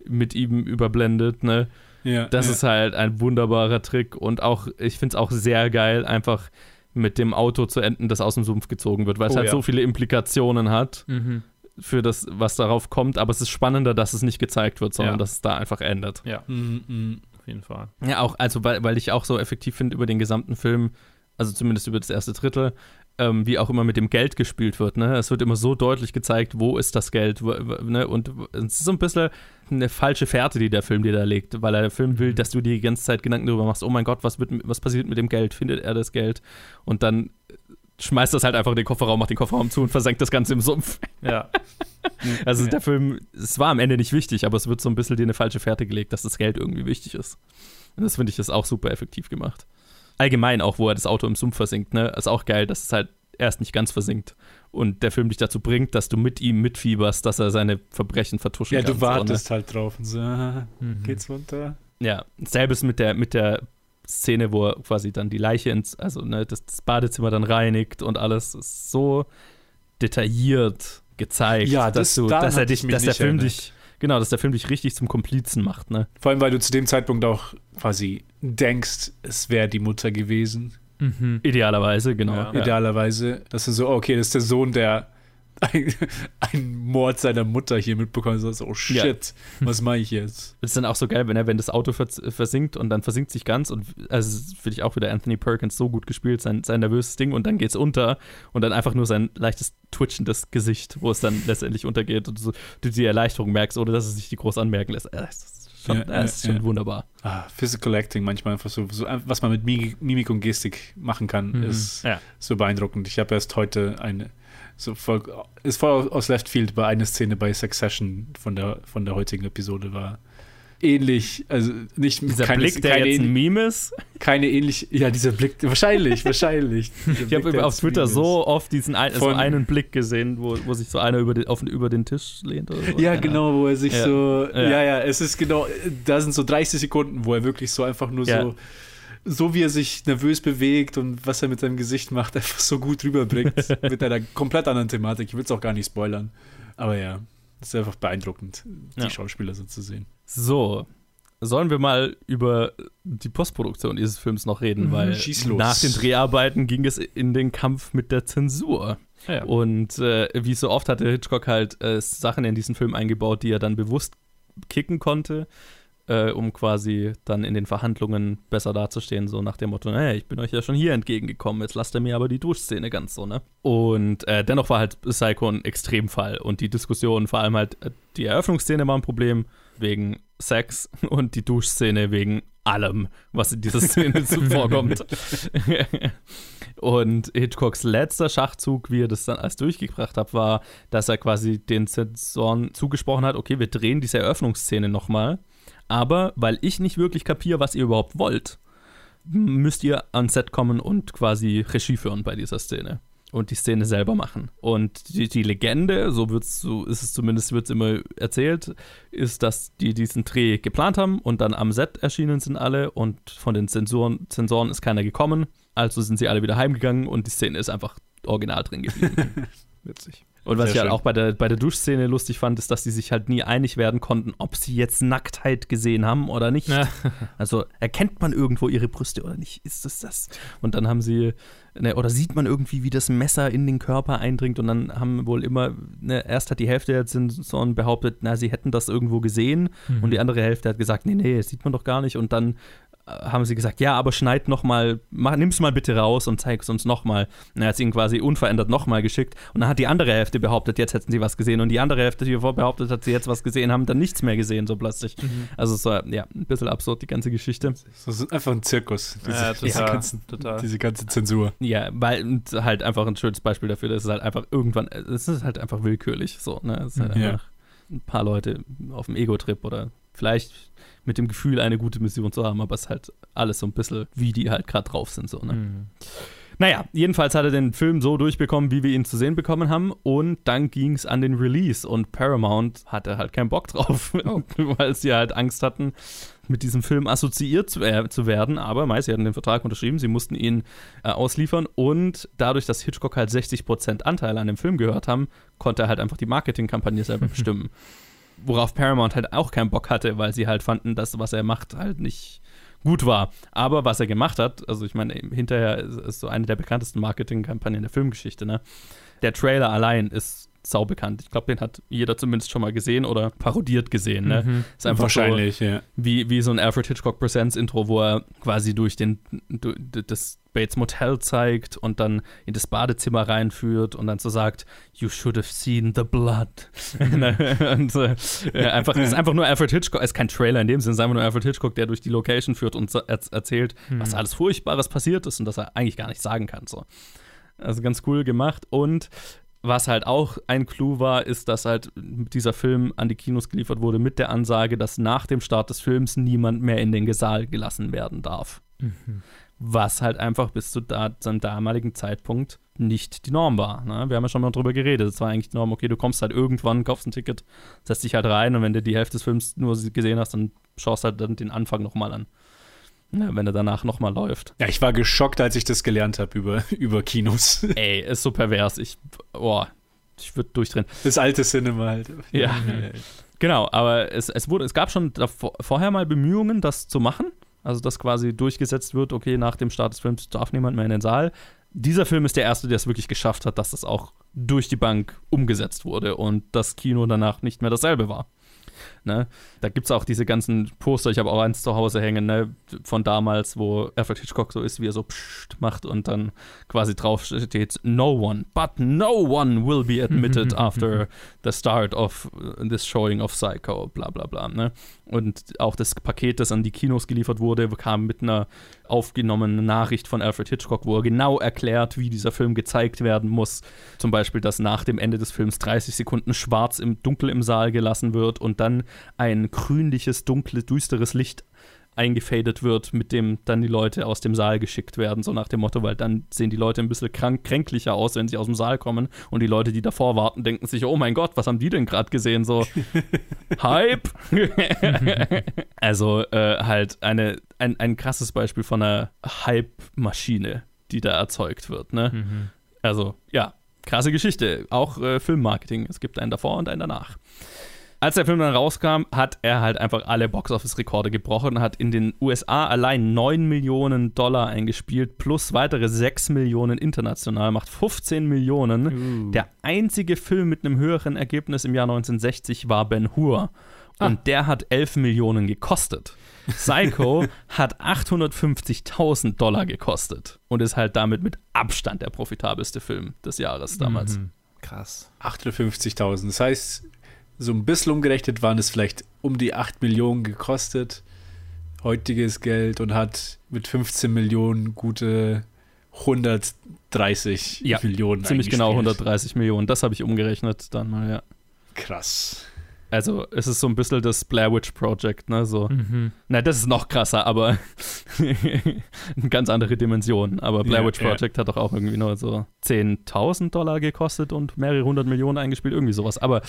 mit ihm überblendet, ne? Ja, Das ja. ist halt ein wunderbarer Trick und auch, ich finde es auch sehr geil, einfach mit dem Auto zu enden, das aus dem Sumpf gezogen wird, weil es Oh halt ja. so viele Implikationen hat mhm. für das, was darauf kommt, aber es ist spannender, dass es nicht gezeigt wird, sondern Ja. dass es da einfach endet. Ja, Mhm, mhm. auf jeden Fall. Ja, auch, also weil, weil ich auch so effektiv finde über den gesamten Film, also zumindest über das erste Drittel, ähm, wie auch immer mit dem Geld gespielt wird. Ne? Es wird immer so deutlich gezeigt, wo ist das Geld. Wo, wo- ne? Und es ist so ein bisschen eine falsche Fährte, die der Film dir da legt, weil der Film will, dass du dir die ganze Zeit Gedanken darüber machst, oh mein Gott, was, wird, was passiert mit dem Geld? Findet er das Geld? Und dann schmeißt das halt einfach in den Kofferraum, macht den Kofferraum zu und versenkt das Ganze im Sumpf. Ja. Also der Film, es war am Ende nicht wichtig, aber es wird so ein bisschen dir eine falsche Fährte gelegt, dass das Geld irgendwie wichtig ist. Und das finde ich ist auch super effektiv gemacht. Allgemein auch, wo er das Auto im Sumpf versinkt, ne? Ist auch geil, dass es halt erst nicht ganz versinkt und der Film dich dazu bringt, dass du mit ihm mitfieberst, dass er seine Verbrechen vertuschen ja, kann. du so, ne? wartest halt drauf und so, ah, Mhm. geht's runter? Ja, selbes mit der, mit der Szene, wo er quasi dann die Leiche ins, also ne, das, das Badezimmer dann reinigt und alles ist so detailliert gezeigt, Ja, dass das- du, daran dass er dich, dass der Film erinnert. dich, genau, dass der Film dich richtig zum Komplizen macht, ne? Vor allem, weil du zu dem Zeitpunkt auch quasi denkst, es wäre die Mutter gewesen. Mhm. Idealerweise, genau. Ja. Ja. Idealerweise, dass du so, oh, okay, das ist der Sohn, der ein- einen Mord seiner Mutter hier mitbekommen hat. So, oh shit, was mache ich jetzt? Das ist dann auch so geil, wenn er, wenn das Auto vers versinkt und dann versinkt sich ganz und also das finde ich auch wieder Anthony Perkins so gut gespielt, sein, sein nervöses Ding und dann geht's unter und dann einfach nur sein leichtes twitchendes Gesicht, wo es dann letztendlich untergeht und so, du die Erleichterung merkst, ohne dass es sich die groß anmerken lässt. Äh, Das ist schon, Ja, das ist ja, schon ja. wunderbar. Ah, Physical Acting manchmal einfach so, so was man mit Mi- Mimik und Gestik machen kann, Mhm. ist Ja. so beeindruckend. Ich habe erst heute eine So voll, ist voll aus Left Field bei einer Szene bei Succession von der, von der heutigen Episode war ähnlich, also nicht Dieser keine, Blick, der keine, jetzt ein Meme ist. keine ähnlich, ja, dieser Blick, wahrscheinlich, wahrscheinlich. Ich habe auf Twitter so oft diesen ein, so einen Blick gesehen, wo, wo sich so einer über den, auf, über den Tisch lehnt oder so. Ja, genau, wo er sich Ja. so, Ja. ja. ja, es ist genau, da sind so 30 Sekunden, wo er wirklich so einfach nur Ja. so, so wie er sich nervös bewegt und was er mit seinem Gesicht macht, einfach so gut rüberbringt mit einer komplett anderen Thematik. Ich will es auch gar nicht spoilern, aber ja, es ist einfach beeindruckend, die Ja. Schauspieler so zu sehen. So, sollen wir mal über die Postproduktion dieses Films noch reden, Mhm, weil schieß los. nach den Dreharbeiten ging es in den Kampf mit der Zensur. Ja. Und äh, wie so oft hatte Hitchcock halt äh, Sachen in diesen Film eingebaut, die er dann bewusst kicken konnte, äh, um quasi dann in den Verhandlungen besser dazustehen, so nach dem Motto, hey, ich bin euch ja schon hier entgegengekommen, jetzt lasst ihr mir aber die Duschszene ganz so, ne? Und äh, dennoch war halt Psycho ein Extremfall und die Diskussion, vor allem halt äh, die Eröffnungsszene war ein Problem wegen Sex und die Duschszene wegen allem, was in dieser Szene vorkommt. Und Hitchcocks letzter Schachzug, wie er das dann alles durchgebracht hat, war, dass er quasi den Zensoren zugesprochen hat, okay, wir drehen diese Eröffnungsszene nochmal, aber weil ich nicht wirklich kapiere, was ihr überhaupt wollt, müsst ihr ans Set kommen und quasi Regie führen bei dieser Szene und die Szene selber machen. Und die, die Legende, so wird's, so ist es zumindest wird's immer erzählt, ist, dass die diesen Dreh geplant haben und dann am Set erschienen sind alle und von den Zensoren, Zensoren ist keiner gekommen. Also sind sie alle wieder heimgegangen und die Szene ist einfach original drin geblieben. Witzig. Und was Sehr ich halt schön. auch bei der, bei der Duschszene lustig fand, ist, dass die sich halt nie einig werden konnten, ob sie jetzt Nacktheit gesehen haben oder nicht. Ja. Also erkennt man irgendwo ihre Brüste oder nicht? Ist es das? Und dann haben sie, ne, oder sieht man irgendwie, wie das Messer in den Körper eindringt und dann haben wohl immer, ne, erst hat die Hälfte der Zensoren behauptet, na, sie hätten das irgendwo gesehen Mhm. und die andere Hälfte hat gesagt, nee, nee, das sieht man doch gar nicht und dann haben sie gesagt, ja, aber schneid noch mal, mach, nimm's mal bitte raus und zeig's uns noch mal. Und er hat es ihnen quasi unverändert noch mal geschickt und dann hat die andere Hälfte behauptet, jetzt hätten sie was gesehen und die andere Hälfte, die davor behauptet hat, sie jetzt was gesehen, haben dann nichts mehr gesehen, so plötzlich. Mhm. Also es war, ja, ein bisschen absurd, die ganze Geschichte. Das ist einfach ein Zirkus. Diese, Ja, diese, total, ganzen, total. diese ganze Zensur. Ja, weil halt einfach ein schönes Beispiel dafür, dass es halt einfach irgendwann, es ist halt einfach willkürlich so, ne? Es ist halt Ja. einfach ein paar Leute auf dem Ego-Trip oder vielleicht mit dem Gefühl, eine gute Mission zu haben, aber es ist halt alles so ein bisschen, wie die halt gerade drauf sind, so, ne? Mhm. Naja, jedenfalls hat er den Film so durchbekommen, wie wir ihn zu sehen bekommen haben. Und dann ging es an den Release. Und Paramount hatte halt keinen Bock drauf, weil sie halt Angst hatten, mit diesem Film assoziiert zu, äh, zu werden. Aber meist, sie hatten den Vertrag unterschrieben, sie mussten ihn äh, ausliefern. Und dadurch, dass Hitchcock halt 60% Anteil an dem Film gehört haben, konnte er halt einfach die Marketingkampagne selber bestimmen. Worauf Paramount halt auch keinen Bock hatte, weil sie halt fanden, dass was er macht halt nicht gut war. Aber was er gemacht hat, also ich meine, hinterher ist, ist so eine der bekanntesten Marketingkampagnen der Filmgeschichte, ne? Der Trailer allein ist saubekannt. Ich glaube, den hat jeder zumindest schon mal gesehen oder parodiert gesehen, ne? Mhm. Ist einfach Wahrscheinlich, ja. so wie, wie so ein Alfred Hitchcock Presents Intro, wo er quasi durch den das Bates Motel zeigt und dann in das Badezimmer reinführt und dann so sagt, you should have seen the blood. und äh, einfach, es ist einfach nur Alfred Hitchcock, es ist kein Trailer in dem Sinne, es ist einfach nur Alfred Hitchcock, der durch die Location führt und er erzählt, was alles Furchtbares passiert ist und dass er eigentlich gar nicht sagen kann. So. Also ganz cool gemacht und was halt auch ein Clou war, ist, dass halt dieser Film an die Kinos geliefert wurde mit der Ansage, dass nach dem Start des Films niemand mehr in den Saal gelassen werden darf. Mhm. Was halt einfach bis zu da, zum damaligen Zeitpunkt nicht die Norm war. Ne? Wir haben ja schon mal drüber geredet. Es war eigentlich die Norm, okay, du kommst halt irgendwann, kaufst ein Ticket, setzt dich halt rein und wenn du die Hälfte des Films nur gesehen hast, dann schaust halt dann den Anfang nochmal an. Ne, wenn er danach nochmal läuft. Ja, ich war geschockt, als ich das gelernt habe über, über Kinos. Ey, ist so pervers. Ich, oh, ich würde durchdrehen. Das alte Cinema halt. Ja. Genau, aber es, es, wurde, es gab schon davor, vorher mal Bemühungen, das zu machen. Also, dass quasi durchgesetzt wird, okay, nach dem Start des Films darf niemand mehr in den Saal. Dieser Film ist der erste, der es wirklich geschafft hat, dass das auch durch die Bank umgesetzt wurde und das Kino danach nicht mehr dasselbe war. Ne? Da gibt es auch diese ganzen Poster, ich habe auch eins zu Hause hängen, ne? von damals, wo Alfred Hitchcock so ist, wie er so Psst macht und dann quasi drauf steht, no one, but no one will be admitted after the start of this showing of Psycho, bla bla bla. Ne? Und auch das Paket, das an die Kinos geliefert wurde, kam mit einer aufgenommenen Nachricht von Alfred Hitchcock, wo er genau erklärt, wie dieser Film gezeigt werden muss. Zum Beispiel, dass nach dem Ende des Films 30 Sekunden schwarz im Dunkel im Saal gelassen wird und dann ein grünliches, dunkles, düsteres Licht eingefadet wird, mit dem dann die Leute aus dem Saal geschickt werden, so nach dem Motto, weil dann sehen die Leute ein bisschen krank, kränklicher aus, wenn sie aus dem Saal kommen und die Leute, die davor warten, denken sich, oh mein Gott, was haben die denn gerade gesehen? So, Hype! also äh, halt eine, ein, ein krasses Beispiel von einer Hype-Maschine, die da erzeugt wird, ne? Mhm. Also, ja, krasse Geschichte. Auch äh, Filmmarketing. Es gibt einen davor und einen danach. Als der Film dann rauskam, hat er halt einfach alle Boxoffice-Rekorde gebrochen und hat in den USA allein 9 Millionen Dollar eingespielt, plus weitere 6 Millionen international, macht 15 Millionen. Uh. Der einzige Film mit einem höheren Ergebnis im Jahr 1960 war Ben Hur. Und Ah. der hat 11 Millionen gekostet. Psycho hat 850.000 Dollar gekostet und ist halt damit mit Abstand der profitabelste Film des Jahres damals. Mhm. Krass. 58.000. Das heißt, so ein bisschen umgerechnet waren es vielleicht um die 8 Millionen gekostet. Heutiges Geld und hat mit 15 Millionen gute 130 Ja, Millionen Ziemlich genau eingespielt. 130 Millionen. Das habe ich umgerechnet dann mal, ja. Krass. Also es ist so ein bisschen das Blair Witch Project, ne? So. Mhm. Na, das ist noch krasser, aber eine ganz andere Dimension. Aber Blair Ja, Witch. Project hat doch auch irgendwie nur so 10.000 Dollar gekostet und mehrere hundert Millionen eingespielt, irgendwie sowas. Aber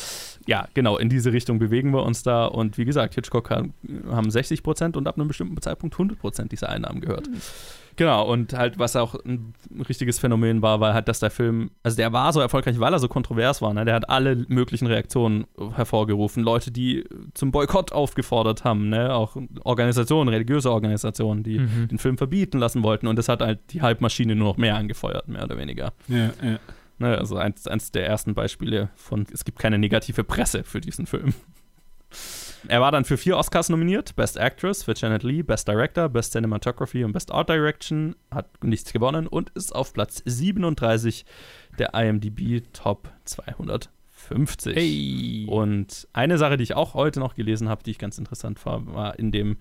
ja, genau, in diese Richtung bewegen wir uns da. Und wie gesagt, Hitchcock haben, haben 60 Prozent und ab einem bestimmten Zeitpunkt 100 Prozent dieser Einnahmen gehört. Genau, und halt, was auch ein richtiges Phänomen war, war halt, dass der Film, also der war so erfolgreich, weil er so kontrovers war, ne? Der hat alle möglichen Reaktionen hervorgerufen. Leute, die zum Boykott aufgefordert haben, ne? Auch Organisationen, religiöse Organisationen, die Mhm. den Film verbieten lassen wollten. Und das hat halt die Hype-Maschine nur noch mehr angefeuert, mehr oder weniger. Ja, ja. Ne? Also eins, eins der ersten Beispiele von, es gibt keine negative Presse für diesen Film. Er war dann für vier Oscars nominiert: Best Actress für Janet Lee, Best Director, Best Cinematography und Best Art Direction. Hat nichts gewonnen und ist auf Platz 37 der IMDb Top 250. Hey. Und eine Sache, die ich auch heute noch gelesen habe, die ich ganz interessant war, war in dem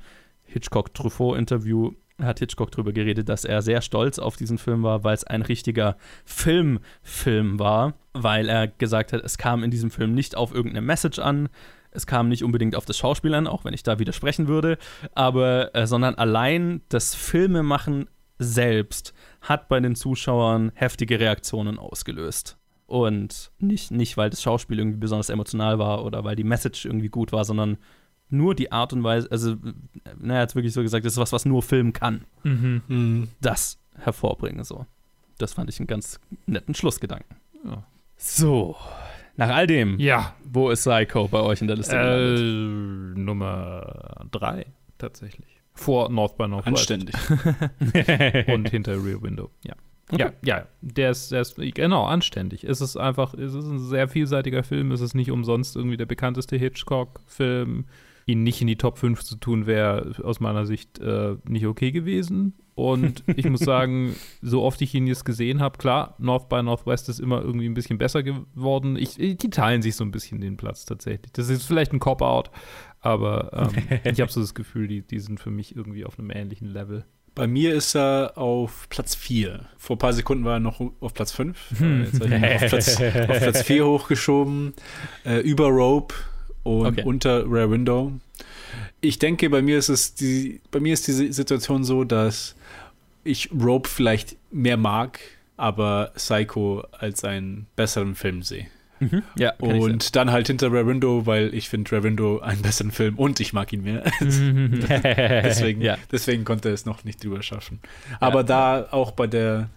Hitchcock-Truffaut-Interview hat Hitchcock darüber geredet, dass er sehr stolz auf diesen Film war, weil es ein richtiger Filmfilm war, weil er gesagt hat, es kam in diesem Film nicht auf irgendeine Message an, es kam nicht unbedingt auf das Schauspiel an, auch wenn ich da widersprechen würde, aber äh, sondern allein das Filmemachen selbst hat bei den Zuschauern heftige Reaktionen ausgelöst. Und nicht, nicht, weil das Schauspiel irgendwie besonders emotional war oder weil die Message irgendwie gut war, sondern nur die Art und Weise, also, naja, hat wirklich so gesagt, das ist was, was nur Film kann. Mhm. Mhm. Das hervorbringen, so. Das fand ich einen ganz netten Schlussgedanken. Ja. So, nach all dem, Ja. wo ist Psycho bei euch in der Liste? Äh? Nummer drei, tatsächlich. Vor North by Northwest. Anständig. Und hinter Rear Window. Ja. Okay. Ja, ja, der ist, der ist, genau, anständig. Es ist einfach, es ist ein sehr vielseitiger Film. Es ist nicht umsonst irgendwie der bekannteste Hitchcock-Film. Ihn nicht in die Top 5 zu tun, wäre aus meiner Sicht äh, nicht okay gewesen. Und ich muss sagen, so oft ich ihn jetzt gesehen habe, klar, North by Northwest ist immer irgendwie ein bisschen besser geworden. Ich, die teilen sich so ein bisschen den Platz tatsächlich. Das ist vielleicht ein Cop-Out, aber ähm, ich habe so das Gefühl, die, die sind für mich irgendwie auf einem ähnlichen Level. Bei mir ist er auf Platz 4. Vor ein paar Sekunden war er noch auf Platz 5. Hm. Jetzt habe ich ihn auf Platz, auf Platz 4 hochgeschoben. Äh, über Rope und Okay. unter Rare Window. Ich denke, bei mir ist es die, bei mir ist diese Situation so, dass ich Rope vielleicht mehr mag, aber Psycho als einen besseren Film sehe. Mhm. Ja, Und dann halt hinter Rare Window, weil ich finde Rare Window einen besseren Film und ich mag ihn mehr. deswegen, ja. deswegen konnte er es noch nicht drüber schaffen. Aber da auch bei der,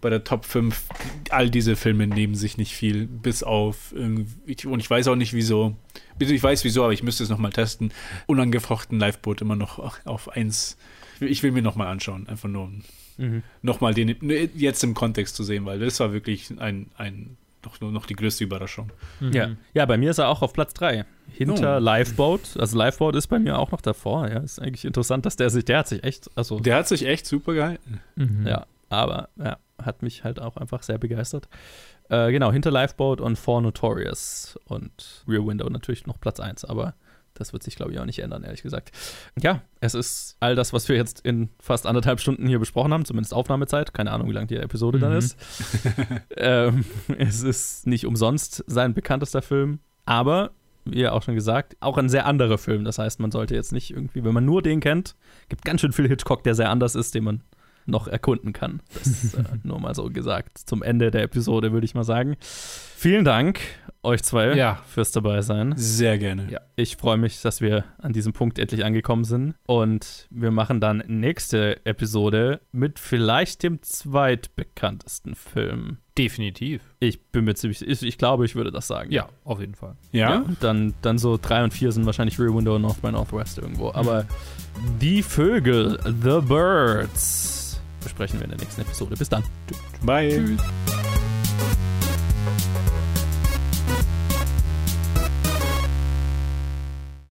bei der Top 5, all diese Filme nehmen sich nicht viel, bis auf, irgendwie- und ich weiß auch nicht wieso, ich weiß wieso, aber ich müsste es nochmal testen, unangefochten Liveboot immer noch auf 1. Ich will mir nochmal anschauen, einfach nur um Mhm. nochmal den jetzt im Kontext zu sehen, weil das war wirklich ein, ein noch, noch die größte Überraschung. Mhm. Ja. ja, bei mir ist er auch auf Platz 3. Hinter Oh. Lifeboat. Also Lifeboat ist bei mir auch noch davor. Ja, ist eigentlich interessant, dass der sich, der hat sich echt, also Der hat sich echt super gehalten. Mhm. Ja, aber ja, hat mich halt auch einfach sehr begeistert. Äh, genau, hinter Lifeboat und For Notorious und Rear Window natürlich noch Platz 1, aber das wird sich, glaube ich, auch nicht ändern, ehrlich gesagt. Ja, es ist all das, was wir jetzt in fast anderthalb Stunden hier besprochen haben, zumindest Aufnahmezeit. Keine Ahnung, wie lang die Episode dann Mhm. ist. ähm, es ist nicht umsonst sein bekanntester Film, aber wie ja auch schon gesagt, auch ein sehr anderer Film. Das heißt, man sollte jetzt nicht irgendwie, wenn man nur den kennt, gibt ganz schön viel Hitchcock, der sehr anders ist, den man noch erkunden kann. Das ist äh, nur mal so gesagt. Zum Ende der Episode würde ich mal sagen. Vielen Dank euch zwei Ja. fürs dabei sein. Sehr gerne. Ja, ich freue mich, dass wir an diesem Punkt endlich angekommen sind. Und wir machen dann nächste Episode mit vielleicht dem zweitbekanntesten Film. Definitiv. Ich bin mir ziemlich, ich, ich glaube, ich würde das sagen. Ja, auf jeden Fall. Ja? und dann, dann so drei und vier sind wahrscheinlich Rear Window und North by Northwest irgendwo. Aber die Vögel, The Birds, besprechen wir in der nächsten Episode. Bis dann. Bye. Tschüss.